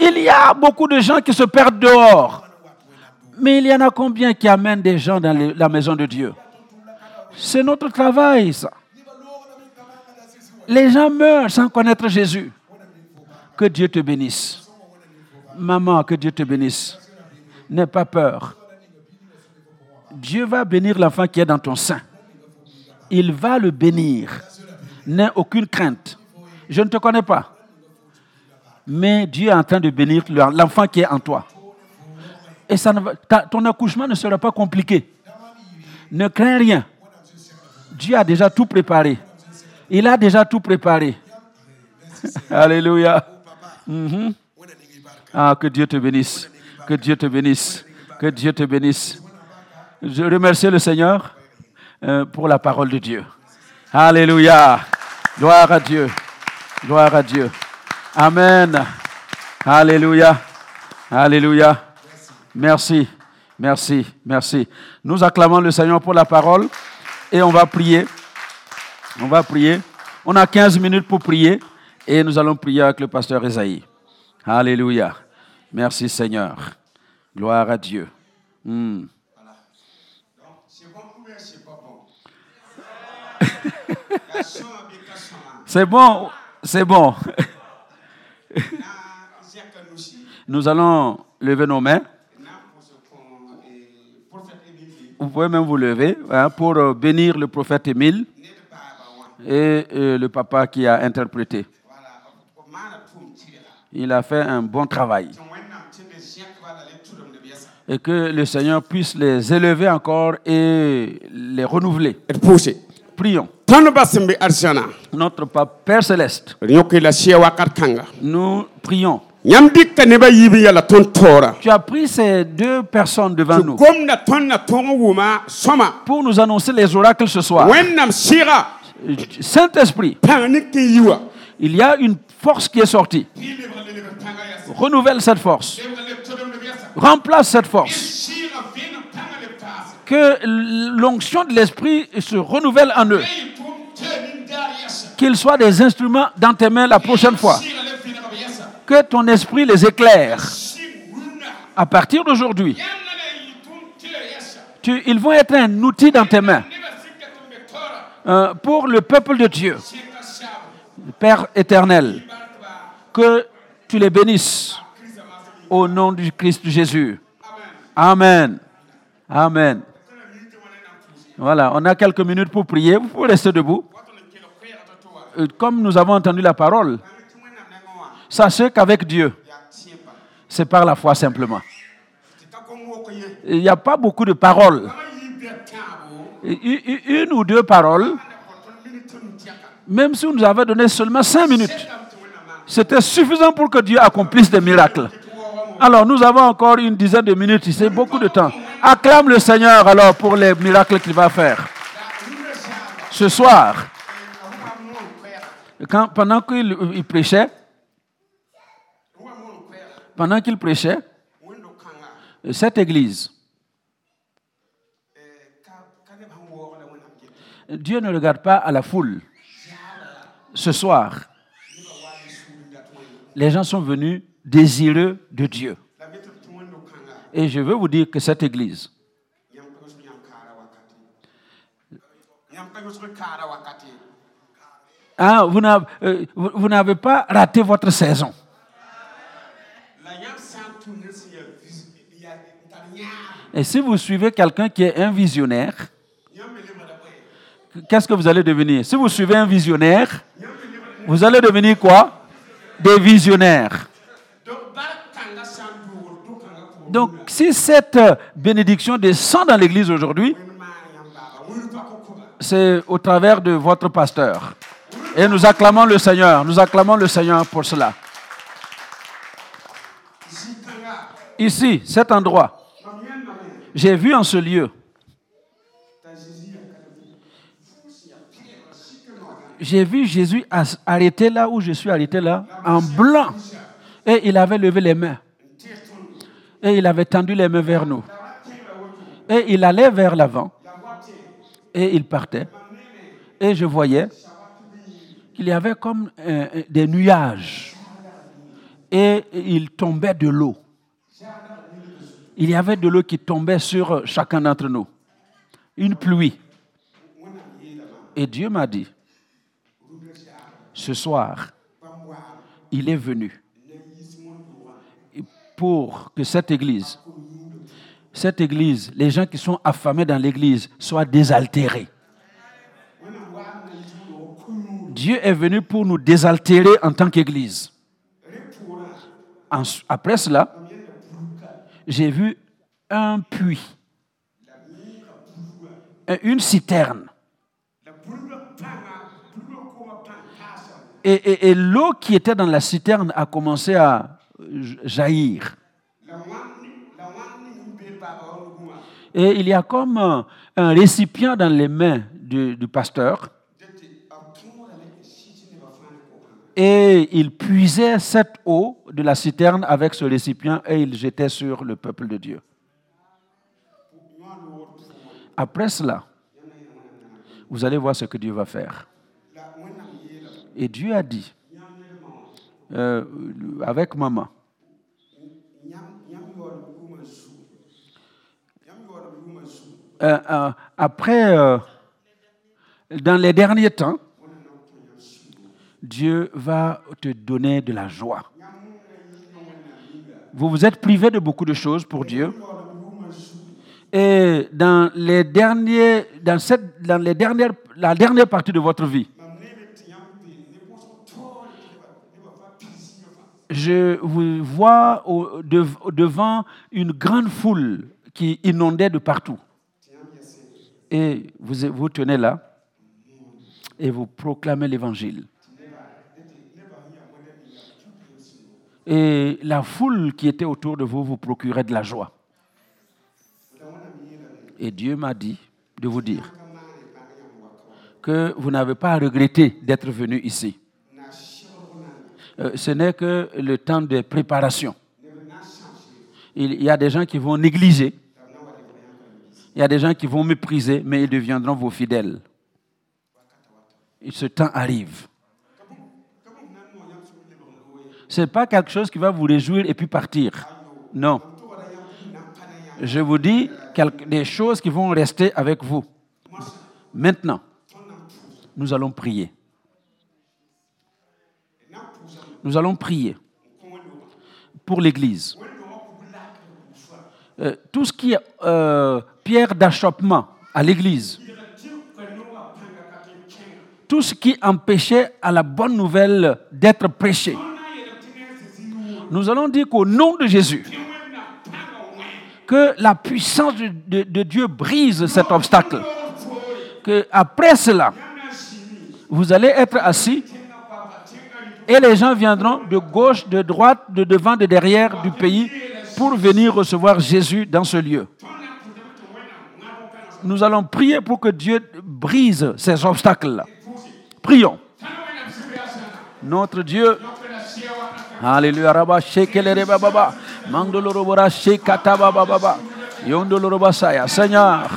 Speaker 1: Il y a beaucoup de gens qui se perdent dehors. Mais il y en a combien qui amènent des gens dans la maison de Dieu? C'est notre travail, ça. Les gens meurent sans connaître Jésus. Que Dieu te bénisse. Maman, que Dieu te bénisse. N'aie pas peur. Dieu va bénir l'enfant qui est dans ton sein. Il va le bénir. N'aie aucune crainte. Je ne te connais pas. Mais Dieu est en train de bénir l'enfant qui est en toi. Et ton accouchement ne sera pas compliqué. Ne crains rien. Dieu a déjà tout préparé. Il a déjà tout préparé. Alléluia. Mhm. Ah, que Dieu te bénisse. Que Dieu te bénisse. Que Dieu te bénisse. Je remercie le Seigneur euh, pour la parole de Dieu. Alléluia. Gloire à Dieu. Gloire à Dieu. Amen. Alléluia. Alléluia. Merci. Merci. Merci. Nous acclamons le Seigneur pour la parole et on va prier. On va prier. On a 15 minutes pour prier et nous allons prier avec le pasteur Esaïe. Alléluia. Merci Seigneur. Gloire à Dieu. Hmm.
Speaker 4: C'est bon ou bien c'est pas bon Garçon avec garçon là.
Speaker 1: C'est bon. C'est bon. Nous allons lever nos mains. Vous pouvez même vous lever hein, pour euh, bénir le prophète Émile et euh, le papa qui a interprété. Il a fait un bon travail. Et que le Seigneur puisse les élever encore et les renouveler. Prions. Notre Père Céleste, nous prions. Tu as pris ces deux personnes devant nous pour nous annoncer les oracles ce soir. Saint-Esprit, il y a une force qui est sortie. Renouvelle cette force. Remplace cette force. Que l'onction de l'Esprit se renouvelle en eux. Qu'ils soient des instruments dans tes mains la prochaine fois. Que ton esprit les éclaire. À partir d'aujourd'hui, ils vont être un outil dans tes mains euh, pour le peuple de Dieu. Père éternel, que tu les bénisses au nom du Christ Jésus.
Speaker 4: Amen.
Speaker 1: Amen. Voilà, on a quelques minutes pour prier. Vous pouvez rester debout. Comme nous avons entendu la parole, sachez qu'avec Dieu, c'est par la foi simplement. Il n'y a pas beaucoup de paroles. Une ou deux paroles, même si on nous avait donné seulement cinq minutes, c'était suffisant pour que Dieu accomplisse des miracles. Alors nous avons encore une dizaine de minutes, c'est beaucoup de temps. Acclame le Seigneur alors pour les miracles qu'il va faire. Ce soir, quand, pendant qu'il il prêchait, pendant qu'il prêchait, Cette église, Dieu ne regarde pas à la foule. Ce soir, les gens sont venus désireux de Dieu. Et je veux vous dire que cette église, hein, vous n'avez euh, vous- n'avez pas raté votre saison. Et si vous suivez quelqu'un qui est un visionnaire, qu'est-ce que vous allez devenir? Si vous suivez un visionnaire, vous allez devenir quoi? Des visionnaires.
Speaker 2: donc
Speaker 1: si cette euh, bénédiction descend dans l'église aujourd'hui, c'est au travers de votre pasteur. Et nous acclamons le Seigneur. Nous acclamons le Seigneur pour cela. Ici, cet endroit, j'ai vu en ce lieu, j'ai vu Jésus arrêté là où je suis arrêté là, en blanc. Et il avait levé les mains. Et il avait tendu les mains vers nous. Et il allait vers l'avant. Et il partait. Et je voyais qu'il y avait comme euh, euh, des nuages. Et il tombait de l'eau. Il y avait de l'eau qui tombait sur chacun d'entre nous. Une pluie. Et Dieu m'a dit, ce soir, il est venu pour que cette église, cette église, les gens qui sont affamés dans l'église soient désaltérés. Dieu est venu pour nous désaltérer en tant qu'église. Après cela, j'ai vu un puits, une citerne. Et, l'eau qui était dans la citerne a commencé à jaillir. Et il y a comme un, récipient dans les mains du pasteur.
Speaker 2: jete a tumo da ne shi ne ba fani ko kan
Speaker 1: Et il puisait cette eau de la citerne avec ce récipient et il jetait sur le peuple de Dieu. Après cela, vous allez voir ce que Dieu va faire. Et Dieu a dit, euh, avec maman, euh, euh, après, dans les derniers temps, Dieu va te donner de la joie. Vous vous êtes privé de beaucoup de choses pour Dieu. Et dans les derniers, dans cette, dans la dernière partie de votre vie, je vous vois devant une grande foule qui inondait de partout. Et vous, vous tenez là et vous proclamez l'évangile. Et la foule qui était autour de vous vous procurait de la joie. Et Dieu m'a dit de vous dire que vous n'avez pas à regretter d'être venu ici. Euh, ce n'est que le temps de préparation. Il y a des gens qui vont négliger, il y a des gens qui vont mépriser, mais ils deviendront vos fidèles. Et ce temps arrive. Ce n'est pas quelque chose qui va vous réjouir et puis partir. Non. Je vous dis des choses qui vont rester avec vous. Maintenant, nous allons prier. Nous allons prier pour l'Église. Euh, tout ce qui est euh, pierre d'achoppement à l'Église, tout ce qui empêchait à la bonne nouvelle d'être prêchée, nous allons dire qu'au nom de Jésus, que la puissance de, Dieu brise cet obstacle. Que après cela, vous allez être assis et les gens viendront de gauche, de droite, de devant, de derrière du pays pour venir recevoir Jésus dans ce lieu. Nous allons prier pour que Dieu brise ces obstacles-là. Prions. Notre Dieu, Alléluia, Rabba, Shekelere, Baba, Mandolorobora shekata baba baba. Yondoloroba saya. Seigneur.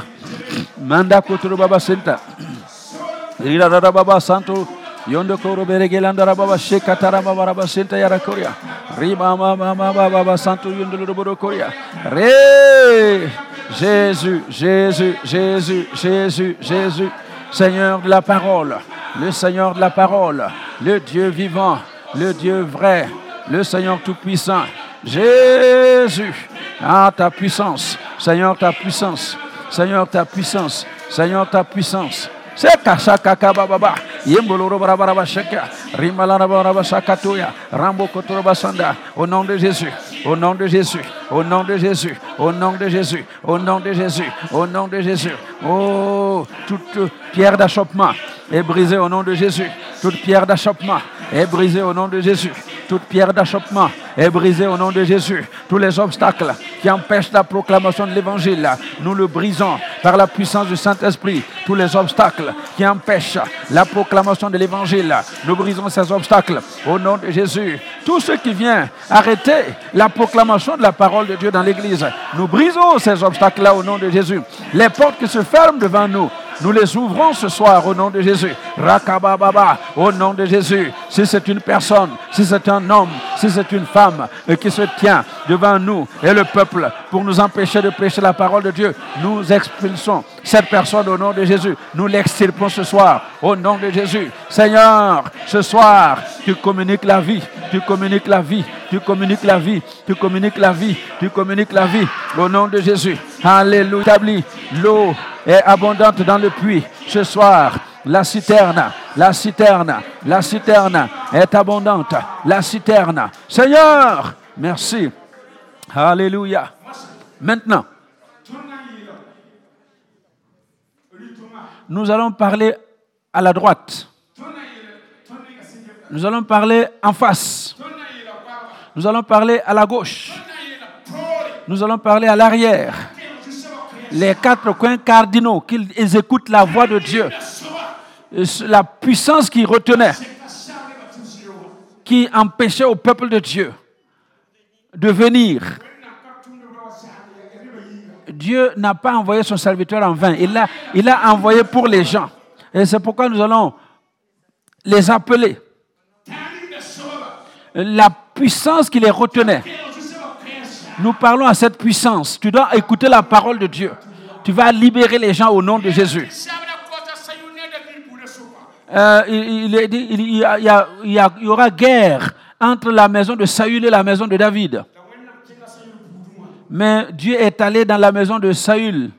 Speaker 1: Manda kotorobaba senta. Rira rara baba santo. Yondo koro beregelanda baba shekata baba baba senta yara korea. Riba mama baba baba santo. Re. Jésus, Jésus, Jésus, Jésus, Jésus. Seigneur de la parole. Le Seigneur de la parole. Le Dieu vivant. Le Dieu vrai. Le Seigneur tout-puissant. Jésus. Ah, ta puissance. Seigneur, ta puissance. Seigneur, ta puissance. Seigneur, ta puissance. Seka shaka baba yemboloro barabara shaka rimbalana baraba shakatoya rambo kotoroba sanda au nom de Jésus au nom de Jésus au nom de Jésus au nom de Jésus au nom de Jésus au nom de Jésus oh toute pierre d'achoppement est brisée au nom de Jésus toute pierre d'achoppement est brisée au nom de Jésus toute pierre d'achoppement est brisée au nom de Jésus. Tous les obstacles qui empêchent la proclamation de l'évangile, nous le brisons par la puissance du Saint-Esprit. Tous les obstacles qui empêchent la proclamation de l'évangile, nous brisons ces obstacles au nom de Jésus. Tout ce qui vient arrêter la proclamation de la parole de Dieu dans l'Église, nous brisons ces obstacles-là au nom de Jésus. Les portes qui se ferment devant nous, nous les ouvrons ce soir au nom de Jésus. Rakabababa, au nom de Jésus. Si c'est une personne, si c'est un homme, si c'est une femme euh, qui se tient devant nous et le peuple pour nous empêcher de prêcher la parole de Dieu, nous expulsons cette personne au nom de Jésus. Nous l'extirpons ce soir au nom de Jésus. Seigneur, ce soir, tu communiques la vie, tu communiques la vie, tu communiques la vie, tu communiques la vie, tu communiques la vie au nom de Jésus. Alléluia. L'eau est abondante dans le puits. Ce soir, la citerne, la citerne, la citerne est abondante. La citerne. Seigneur, merci. Alléluia. Maintenant, nous allons parler à la droite. Nous allons parler en face. Nous allons parler à la gauche. Nous allons parler à l'arrière les quatre coins cardinaux, qu'ils écoutent la voix de Dieu. La puissance qui retenait, qui empêchait au peuple de Dieu de venir. Dieu n'a pas envoyé son serviteur en vain. Il l'a il a envoyé pour les gens. Et c'est pourquoi nous allons les appeler. La puissance qui les retenait. Nous parlons à cette puissance. Tu dois écouter la parole de Dieu. Tu vas libérer les gens au nom de Jésus. Euh, il, il, y aura guerre entre la maison de Saül et la maison de David. Mais Dieu est allé dans la maison de Saül,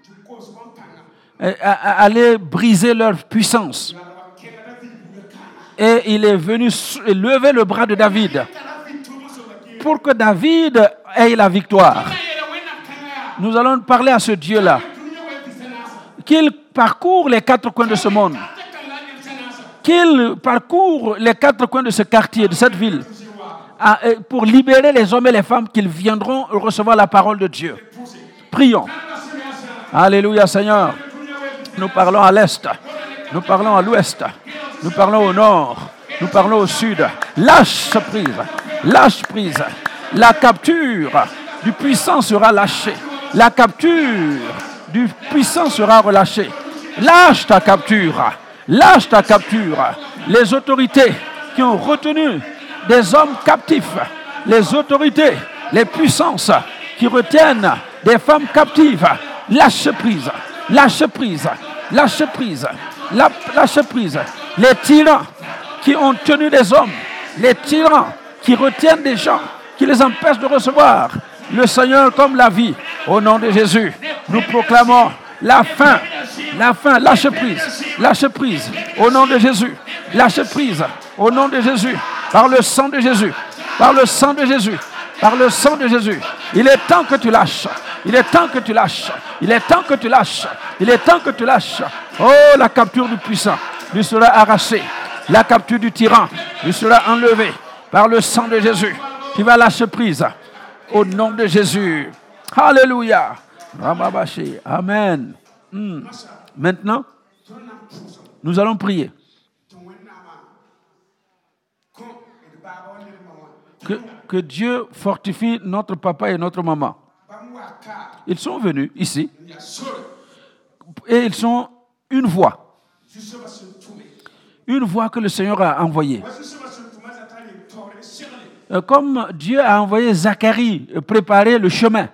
Speaker 1: aller briser leur puissance. Et il est venu lever le bras de David pour que David ait la victoire. Nous allons parler à ce Dieu-là. Qu'il parcourt les quatre coins de ce monde. Qu'il parcourt les quatre coins de ce quartier, de cette ville, pour libérer les hommes et les femmes qu'ils viendront recevoir la parole de Dieu. Prions. Alléluia Seigneur. Nous parlons à l'est. Nous parlons à l'ouest. Nous parlons au nord. Nous parlons au sud. Lâche prise. Lâche prise. La capture du puissant sera lâchée. La capture du puissant sera relâchée. Lâche ta capture. Lâche ta capture. Les autorités qui ont retenu des hommes captifs, les autorités, les puissances qui retiennent des femmes captives, lâche prise, lâche prise, lâche prise, lâche prise. Les tyrans qui ont tenu des hommes, les tyrans qui retiennent des gens, qui les empêchent de recevoir le Seigneur comme la vie. Au nom de Jésus, nous proclamons la fin, la fin, lâche prise, lâche prise, au nom de Jésus, lâche prise, au nom de Jésus, par le sang de Jésus, par le sang de Jésus, par le sang de Jésus. Il est temps que tu lâches, il est temps que tu lâches, il est temps que tu lâches, il est temps que tu lâches. Oh, la capture du puissant lui sera arrachée, la capture du tyran lui sera enlevée par le sang de Jésus. Tu vas lâcher prise au nom de Jésus. Alléluia. Amen. Hmm. Maintenant, nous allons prier. Que, Que Dieu fortifie notre papa et notre maman. Ils sont venus ici et ils sont une voix. Une voix que le Seigneur a envoyée. Comme Dieu a envoyé Zacharie euh, préparer le chemin.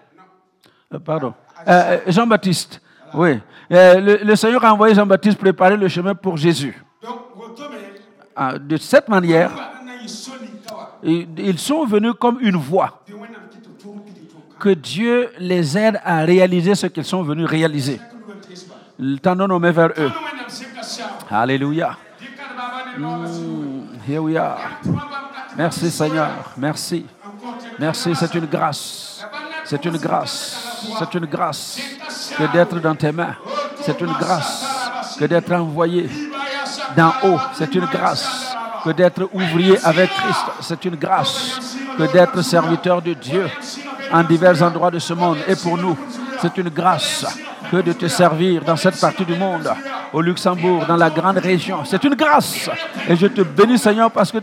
Speaker 1: Euh, Pardon. Euh, euh, Jean-Baptiste. Oui. Euh, le, Seigneur a envoyé Jean-Baptiste préparer le chemin pour Jésus. Ah, De cette manière, ils sont venus comme une voix. Que Dieu les aide à réaliser ce qu'ils sont venus réaliser. Tendons nos mains vers eux. Alléluia.
Speaker 2: basu
Speaker 1: Here we are. Merci Seigneur. Merci. Merci, c'est une grâce. C'est une grâce. C'est une grâce que d'être dans tes mains. C'est une grâce que d'être envoyé d'en haut. C'est une grâce que d'être ouvrier avec Christ. C'est une grâce que d'être serviteur de Dieu en divers endroits de ce monde. Et pour nous, c'est une grâce que de te servir dans cette partie du monde, au Luxembourg, dans la grande région. C'est une grâce. Et je te bénis, Seigneur, parce que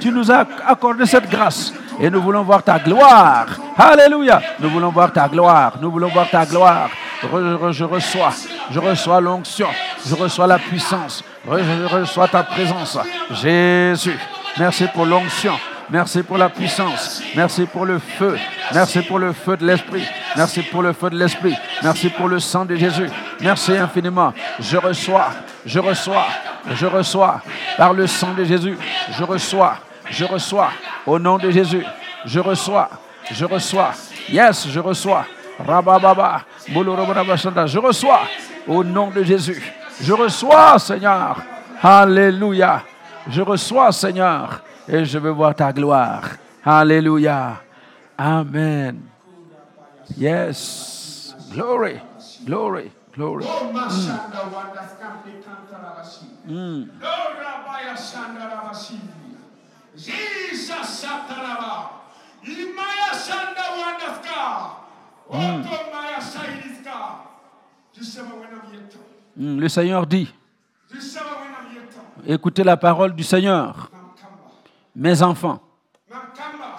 Speaker 1: tu, nous as accordé cette grâce. Et nous voulons voir ta gloire. Alléluia. Nous voulons voir ta gloire. Nous voulons voir ta gloire. Re- re- Je reçois, je reçois l'onction, je reçois la puissance, je reçois ta présence. Jésus, merci pour l'onction, merci pour la puissance, merci pour le feu, merci pour le feu de l'Esprit, merci pour le feu de l'Esprit, merci pour le sang de Jésus, merci infiniment. Je reçois, je reçois, je reçois par le sang de Jésus, je reçois, je reçois au nom de Jésus, je reçois, je reçois, yes, je reçois. Rabababa. Je reçois au nom de Jésus. Je reçois, Seigneur. Alléluia. Je reçois, Seigneur. Et je veux voir ta gloire. Alléluia. Amen. Yes. Glory. Glory. Glory.
Speaker 2: Jesus sataraba. Imaya. Oto maya
Speaker 1: Le Seigneur dit, écoutez la parole du Seigneur. Mes enfants,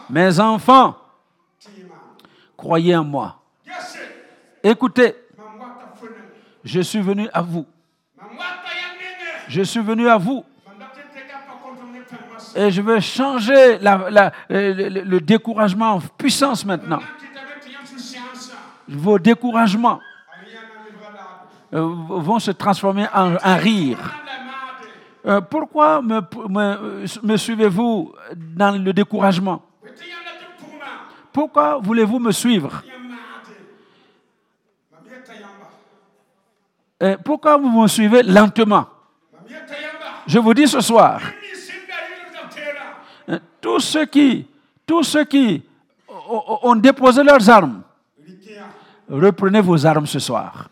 Speaker 1: mes enfants. Croyez en moi. Écoutez, je suis venu à vous. Je suis venu à vous. Et je veux changer le, découragement en puissance maintenant. Vos découragements euh, vont se transformer en, rire. Euh, pourquoi me, suivez-vous dans le découragement? Pourquoi voulez-vous me suivre? Euh, Pourquoi vous me suivez lentement? Je vous dis ce soir, euh, tous ceux qui, tous ceux qui ont- déposé leurs armes, reprenez vos armes ce soir.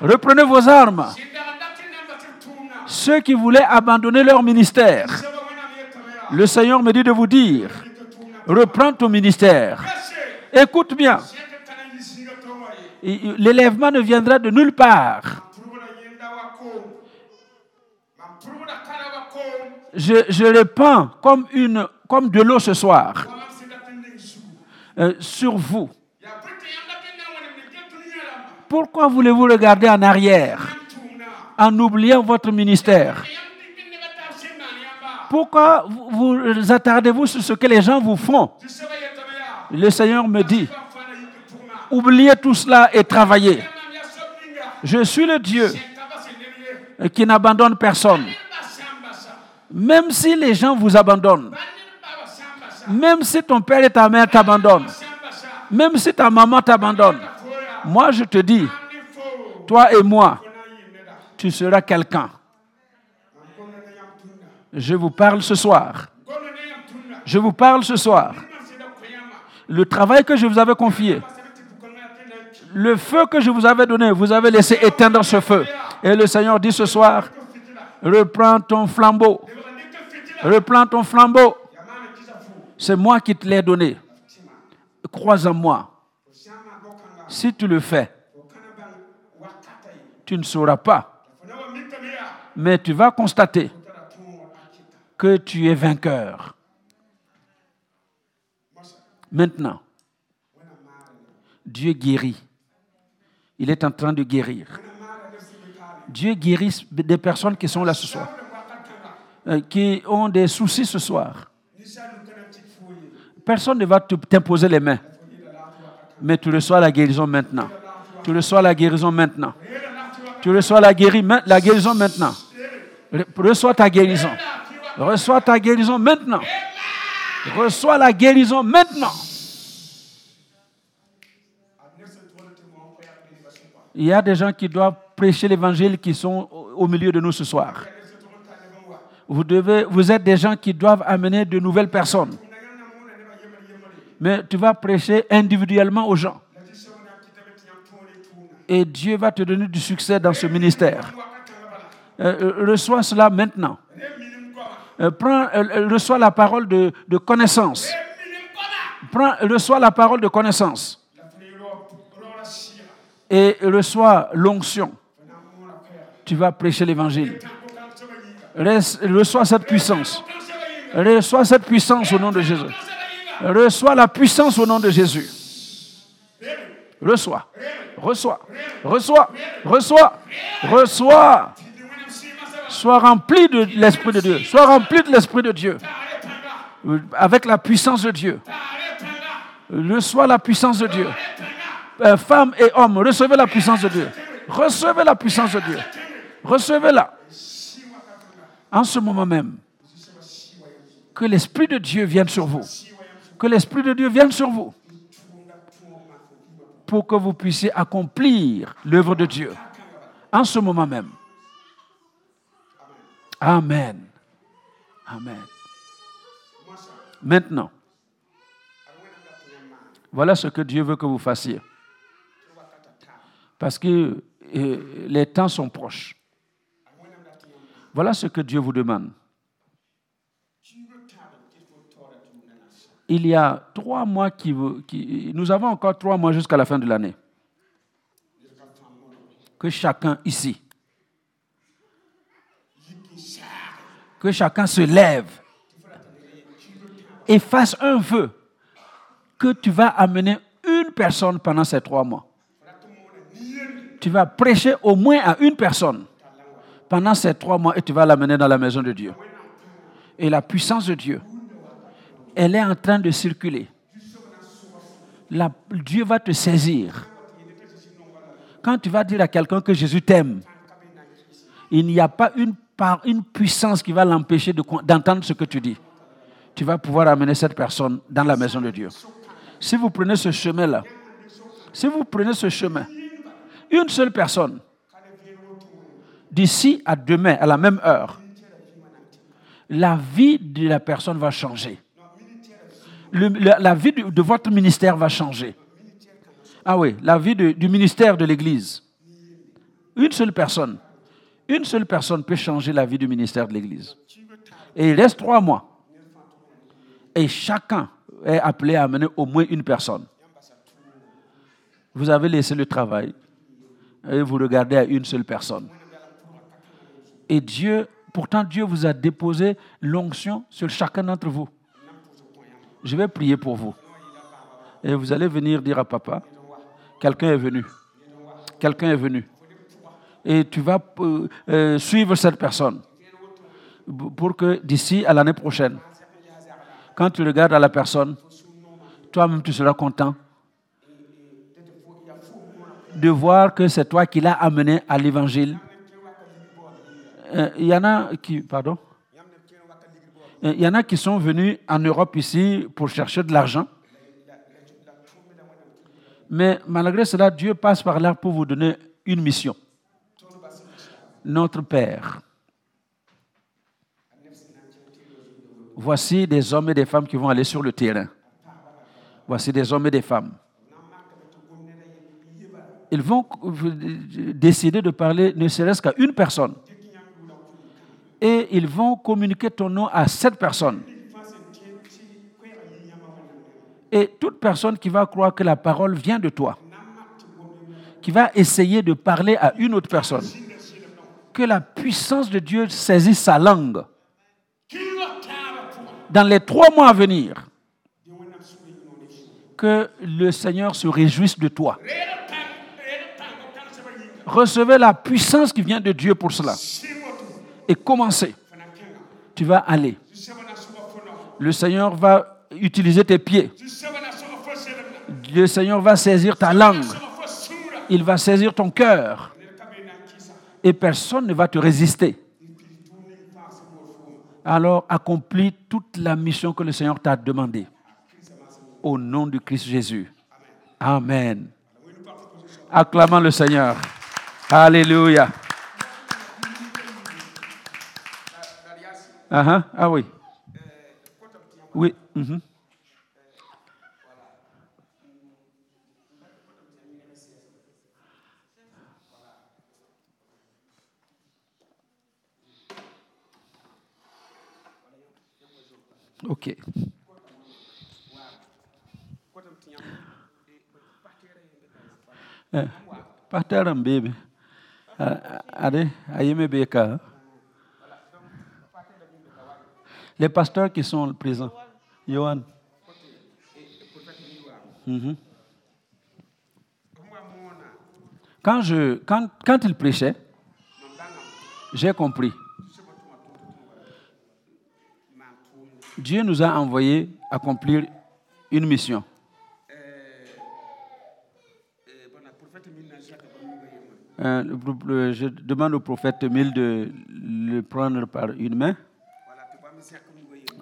Speaker 1: Reprenez vos armes. Ceux qui voulaient abandonner leur ministère, le Seigneur me dit de vous dire. Reprends ton ministère. Écoute bien, l'élèvement ne viendra de nulle part. Je, je répands comme, une, comme de l'eau ce soir. Euh, sur vous. Pourquoi voulez-vous regarder en arrière? En oubliant votre ministère Pourquoi vous, vous attardez-vous sur ce que les gens vous font? Le Seigneur me dit, oubliez tout cela et travaillez. Je suis le Dieu euh, qui n'abandonne personne. Même si les gens vous abandonnent, même si ton père et ta mère t'abandonnent, même si ta maman t'abandonne, moi je te dis, toi et moi, tu seras quelqu'un.
Speaker 2: Ankona na yam tuna.
Speaker 1: Je vous parle ce soir. Je vous parle ce soir. Le travail que je vous avais confié, le feu que je vous avais donné, vous avez laissé éteindre ce feu. Et le Seigneur dit ce soir, reprends ton flambeau. Reprends ton flambeau. C'est moi qui te l'ai donné. Crois en moi. Si tu le fais, tu ne sauras pas. Mais tu vas constater. Que tu es vainqueur. Maintenant, Dieu guérit. Il est en train de guérir. Dieu guérit des personnes qui sont là ce soir, euh, qui ont des soucis ce soir. Personne ne va t'imposer les mains, mais tu reçois la guérison maintenant. Tu reçois la guérison maintenant. Tu reçois la, guérison maintenant. Re- Reçois ta guérison. Reçois ta guérison maintenant. Reçois la guérison maintenant. Il y a des gens qui doivent prêcher l'évangile qui sont au milieu de nous ce soir. Vous êtes des gens qui doivent amener de nouvelles personnes. Mais tu vas prêcher individuellement aux gens. Et Dieu va te donner du succès dans ce ministère. Euh, euh, reçois cela maintenant. Euh, prends, euh, euh, reçois la parole de, connaissance. Prends, reçois la parole de connaissance. Et reçois l'onction. Tu vas prêcher l'évangile. Reçois cette puissance. Reçois cette puissance au nom de Jésus. Reçois la puissance au nom de Jésus. Reçois. Reçois. Reçois. Reçois. Reçois. Sois rempli de l'Esprit de Dieu. Sois rempli de l'Esprit de Dieu. Euh, Avec la puissance de Dieu. Reçois la puissance de Dieu. Euh, Femmes et hommes, recevez la puissance de Dieu. Recevez la puissance de Dieu. Recevez-la. En ce moment même, que l'Esprit de Dieu vienne sur vous. Que l'Esprit de Dieu vienne sur vous. Pour que vous puissiez accomplir l'œuvre de Dieu. En ce moment même. Amen. Amen. Maintenant, voilà ce que Dieu veut que vous fassiez. Parce que euh, les temps sont proches. Voilà ce que Dieu vous demande. Il y a trois mois qui, qui- Nous avons encore trois mois jusqu'à la fin de l'année. Que chacun ici, que chacun se lève et fasse un vœu que tu vas amener une personne pendant ces trois mois. Tu vas prêcher au moins à une personne pendant ces trois mois et tu vas l'amener dans la maison de Dieu. Et la puissance de Dieu, elle est en train de circuler. Dieu va te saisir. Quand tu vas dire à quelqu'un que Jésus t'aime, il n'y a pas une, par- une puissance qui va l'empêcher d'entendre ce que tu dis. Tu vas pouvoir amener cette personne dans la maison de Dieu. Si vous prenez ce chemin-là, si vous prenez ce chemin, une seule personne, d'ici à demain, à la même heure, la vie de la personne va changer. La, vie de, votre ministère va changer. Ah oui, la vie du ministère de l'Église. Une seule personne. Une seule personne peut changer la vie du ministère de l'Église. Et il reste trois mois. Et chacun est appelé à amener au moins une personne. Vous avez laissé le travail et vous regardez à une seule personne. Et Dieu, pourtant Dieu vous a déposé l'onction sur chacun d'entre vous. Je vais prier pour vous. Et vous allez venir dire à papa, quelqu'un est venu. Quelqu'un est venu. Et tu vas euh, euh, suivre cette personne pour que d'ici à l'année prochaine, quand tu regardes à la personne, toi-même tu seras content de voir que c'est toi qui l'as amené à l'évangile. Euh, Il y en a qui, pardon, Euh, il y en a qui sont venus en Europe ici pour chercher de l'argent. Mais malgré cela, Dieu passe par là pour vous donner une mission. Notre Père. Voici des hommes et des femmes qui vont aller sur le terrain. Voici des hommes et des femmes. Ils vont décider de parler ne serait-ce qu'à une personne. Et ils vont communiquer ton nom à cette personne. Et toute personne qui va croire que la parole vient de toi, qui va essayer de parler à une autre personne, que la puissance de Dieu saisisse sa langue. Dans les trois mois à venir, Que le Seigneur se réjouisse de toi. Recevez la puissance qui vient de Dieu pour cela. Et commencez. Tu vas aller. Le Seigneur va utiliser tes pieds. Le Seigneur va saisir ta langue. Il va saisir ton cœur.
Speaker 5: ne kabe na kisa
Speaker 1: Et personne ne va te résister. Alors accomplis toute la mission que le Seigneur t'a demandée. Au nom du Christ Jésus. Amen. Acclamons le Seigneur. Alléluia. Ah, ah, ah oui. Oui. mhm. Ok. Eh, Pasteur Mbebe. Allez, Ayeme Beka. Les pasteurs qui sont présents. Johan. Mhm. Quand, je, quand, quand il prêchait, j'ai compris. Dieu nous a envoyés accomplir une mission. Euh, je demande au prophète Mille de le prendre par une main.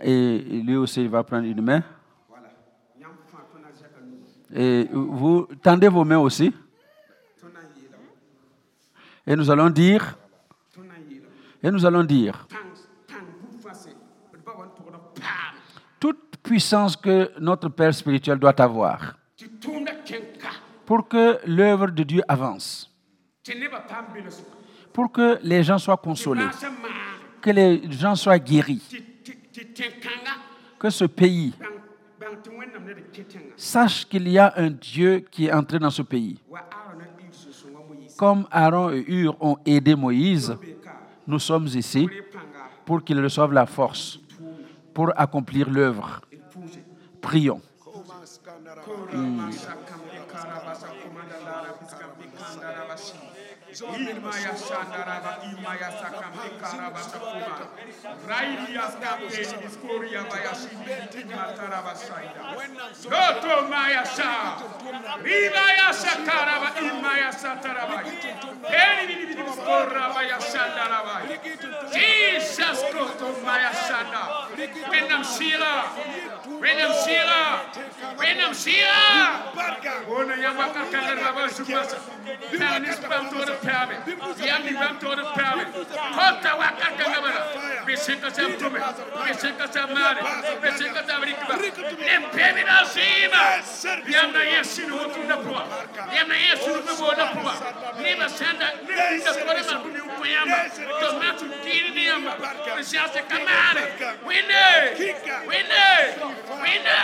Speaker 1: Et lui aussi, il va prendre une main. Et vous tendez vos mains aussi. Et nous allons dire, et nous allons dire, puissance que notre Père spirituel doit avoir pour que l'œuvre de Dieu avance, pour que les gens soient consolés, que les gens soient guéris, que ce pays sache qu'il y a un Dieu qui est entré dans ce pays. Comme Aaron et Hur ont aidé Moïse, nous sommes ici pour qu'il reçoive la force pour accomplir l'œuvre. Prions.
Speaker 5: Mmh. imaya shandaraba imaya sakamika Jesus Perry. Yanni Ramto Perry. Kota Presenta-se a Tumer, presenta-se a Mara, presenta-se a Brikva. Empeme na zima! Jedna jesi na otru na prua. Jedna jesi na prvo na prua. Nema senda, da korema u pojama. To metu kiri nema. Presenta-se ka Mara. Winde! Winde! Winde!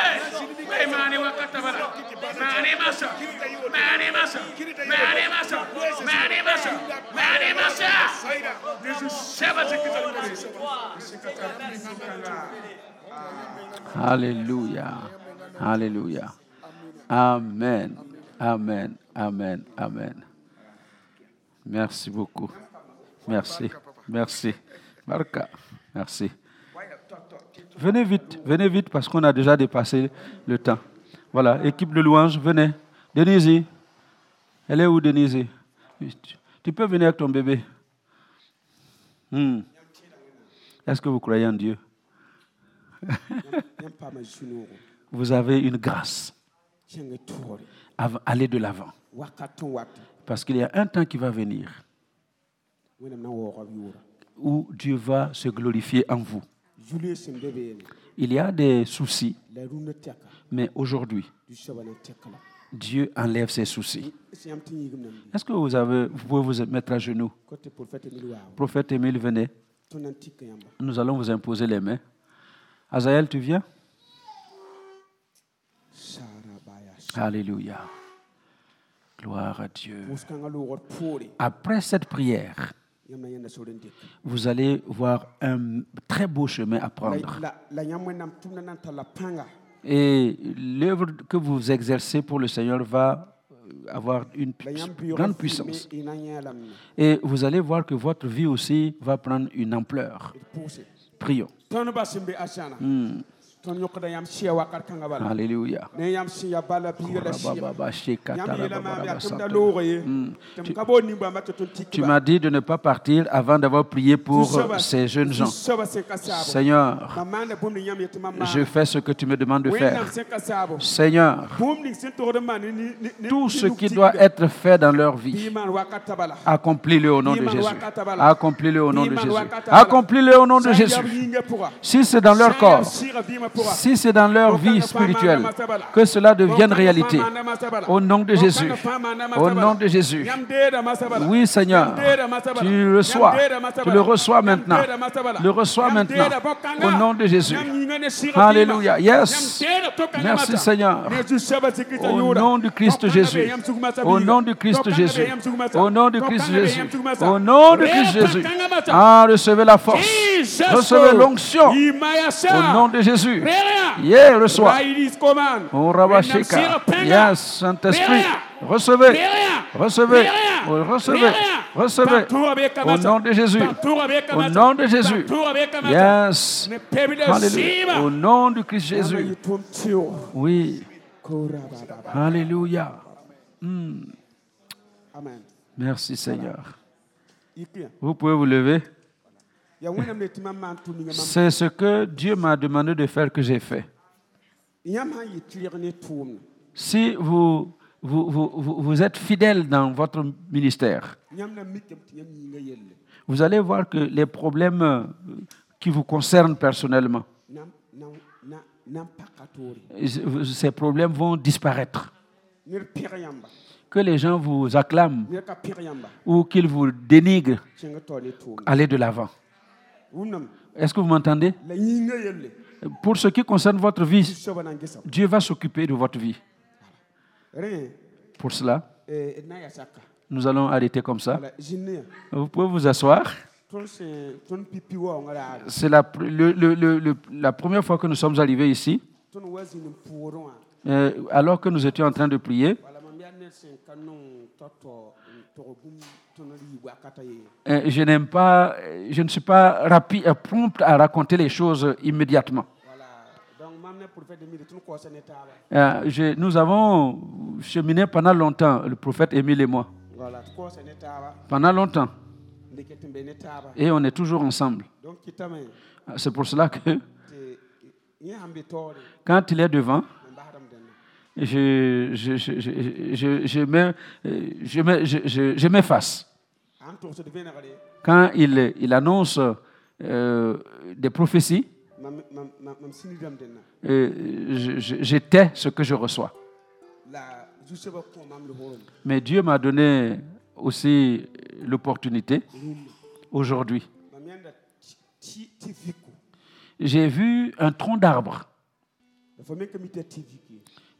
Speaker 5: Wei mani wakata bara. Mani masa. Mani masa. Mani masa. Mani masa. Mani masa. This is Shabbat. Wow.
Speaker 1: Alléluia. Alléluia. Amen. Amen. Amen. Amen. Merci beaucoup. Merci. Merci. Marca. Merci. Venez vite, venez vite parce qu'on a déjà dépassé le temps. Voilà, équipe de louange, venez. Denise, elle est où Denise? Tu- Tu peux venir avec ton bébé. Hmm. Est-ce que vous croyez en Dieu? Vous avez une grâce. Allez de l'avant. Parce qu'il y a un temps qui va venir où Dieu va se glorifier en vous.
Speaker 2: Ne.
Speaker 1: Il y a des soucis, mais aujourd'hui. Dieu enlève ses soucis. Est-ce que vous, avez, vous pouvez vous mettre à genoux?
Speaker 2: Prophète
Speaker 1: Émile, venez. Nous allons vous imposer les mains. Azaël, tu viens? Alléluia. Gloire à Dieu. Après cette prière, vous allez voir un très beau chemin à prendre. Et l'œuvre que vous exercez pour le Seigneur va avoir une grande puissance. Et vous allez voir que votre vie aussi va prendre une ampleur. Prions. Alléluia.
Speaker 2: tɩ tõnd
Speaker 1: Tu m'as dit de ne pas partir avant d'avoir prié pour ces jeunes gens. Seigneur, je fais ce que tu me demandes de faire. Seigneur, tout ce qui doit être fait dans leur vie, accomplis-le au nom de Jésus. Accomplis-le au nom de Jésus. Accomplis-le au nom de Jésus. Si c'est dans leur corps, si c'est dans leur vie spirituelle, que cela devienne réalité. Au nom de Jésus. Au nom de Jésus. Oui, Seigneur. Tu le reçois. Tu le reçois maintenant. Le reçois maintenant. Au nom de Jésus. Alléluia. Yes. Merci, Seigneur. Au nom du Christ Jésus. Au nom du Christ Jésus. Au nom du Christ Jésus. Au nom du Christ Jésus. Ah, recevez la force. Recevez l'onction. Au nom de Jésus. Yeah, reçois. Oh, Rabashika. Yes, Saint-Esprit. Recevez. Recevez. Oh, Recevez. Recevez. Au nom de Jésus. Au nom de Jésus. Yes. Alléluia. Au nom du Christ Jésus. Oui. Alléluia.
Speaker 2: Amen.
Speaker 1: Merci Seigneur. Vous pouvez vous lever. C'est ce que Dieu m'a demandé de faire que j'ai fait. Si vous, vous, vous, vous- êtes fidèle dans votre ministère, vous allez voir que les problèmes euh, qui vous concernent personnellement, ces problèmes vont disparaître. Que les gens vous acclament ou qu'ils vous dénigrent, allez de l'avant. Est-ce que vous m'entendez? Pour ce qui concerne votre vie, Dieu va s'occuper de votre vie. Pour cela,
Speaker 2: saka
Speaker 1: nous allons arrêter comme ça. Vous pouvez vous asseoir. C'est la, pr- le- le- le- le- la première fois que nous sommes arrivés ici, euh, alors que nous étions en train de prier. Je n'aime pas, je ne suis pas rapide, euh, prompt à raconter les choses immédiatement.
Speaker 2: Nous.
Speaker 1: Euh, je- avons cheminé pendant longtemps, le prophète Émile et moi, pendant longtemps, et on est toujours ensemble. C'est pour cela que quand il est devant. Je, je, je, je, je, je me- je me- je- je- je m'efface. Quand il, il annonce euh, des prophéties, euh, je, je- je tais ce que je reçois. Mais Dieu m'a donné aussi l'opportunité aujourd'hui.
Speaker 2: Ti fiku.
Speaker 1: J'ai vu un tronc d'arbre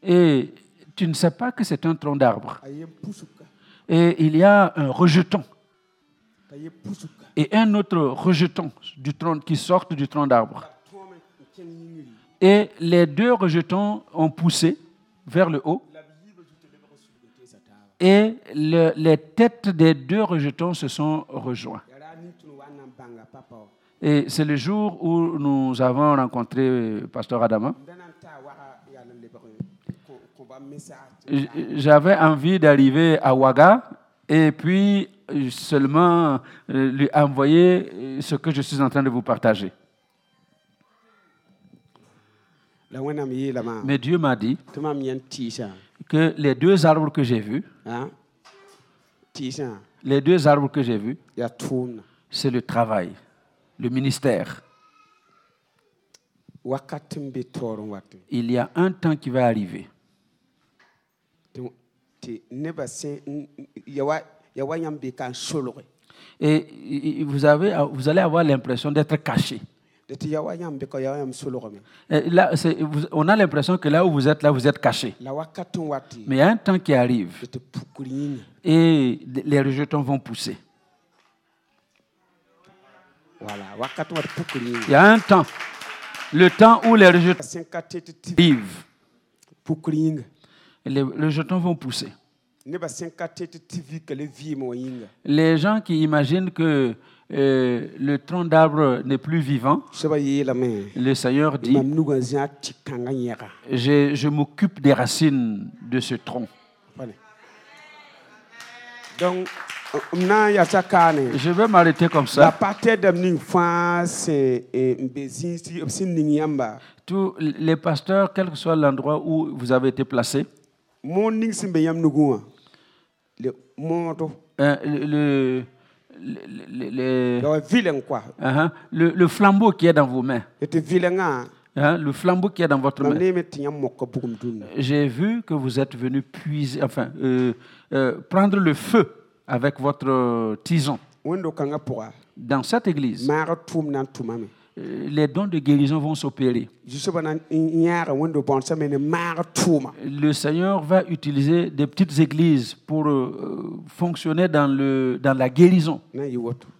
Speaker 1: et tu ne sais pas que c'est un tronc d'arbre. Et il y a un rejeton et un autre rejeton du tronc, qui sortent du tronc d'arbre. Et les deux rejetons ont poussé vers le haut et le- les têtes des deux rejetons se sont rejoints. Et c'est le jour où nous avons rencontré euh, Pasteur Adama.
Speaker 2: Ndanan ta waka ya nan le ko ko ko ba message.
Speaker 1: J- J'avais envie d'arriver à Ouaga et puis euh, seulement euh, lui envoyer euh, ce que je suis en train de vous partager. Mais Dieu m'a dit que les deux arbres que j'ai vus,
Speaker 2: Hein?
Speaker 1: Les deux arbres que j'ai vus, c'est le travail, le ministère. Il y a un temps qui va arriver.
Speaker 2: Sen yam be kan.
Speaker 1: Et vous, avez, vous allez avoir l'impression d'être caché.
Speaker 2: Yam be ko yam.
Speaker 1: Et là, c'est- on a l'impression que là où vous êtes, là, vous êtes caché.
Speaker 2: La wakatin wati.
Speaker 1: Mais il y a un temps qui arrive et les rejetons vont pousser.
Speaker 2: Voilà, wakatin wati pukuri
Speaker 1: Il y a un temps Le temps où les rejetons
Speaker 4: sẽn yĩnga
Speaker 1: les rejetons vont pousser. Les gens qui imaginent que euh, le tronc d'arbre n'est plus vivant, le Seigneur dit, je, je m'occupe des racines de ce tronc.
Speaker 4: donc
Speaker 1: Je vais m'arrêter comme ça.
Speaker 4: yãmba
Speaker 1: Tous les pasteurs, quel que soit l'endroit où vous avez été placés,
Speaker 4: moon ning sẽn be yãmb nugẽ wã le moodo
Speaker 1: euh, le, le, le-
Speaker 4: vɩleng koa
Speaker 1: uh-huh, le- le flambeau qui est dans vos mains,
Speaker 4: vɩlengã
Speaker 1: hein, le flambeau qui est dans votre main. J'ai vu que vous êtes venu puiser, enfin, euh, euh, prendre le feu avec votre tison. Dans cette église, euh, les dons de guérison vont s'opérer. Le Seigneur va utiliser des petites églises pour euh, fonctionner dans, le, dans la guérison.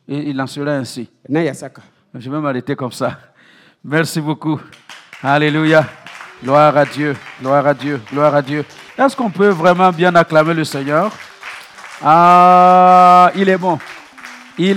Speaker 1: Et il en sera ainsi. Je vais m'arrêter comme ça. Merci beaucoup. Alléluia. Gloire à Dieu. Gloire à Dieu. Gloire à Dieu. Est-ce qu'on peut vraiment bien acclamer le Seigneur? Ah, il est bon. Il est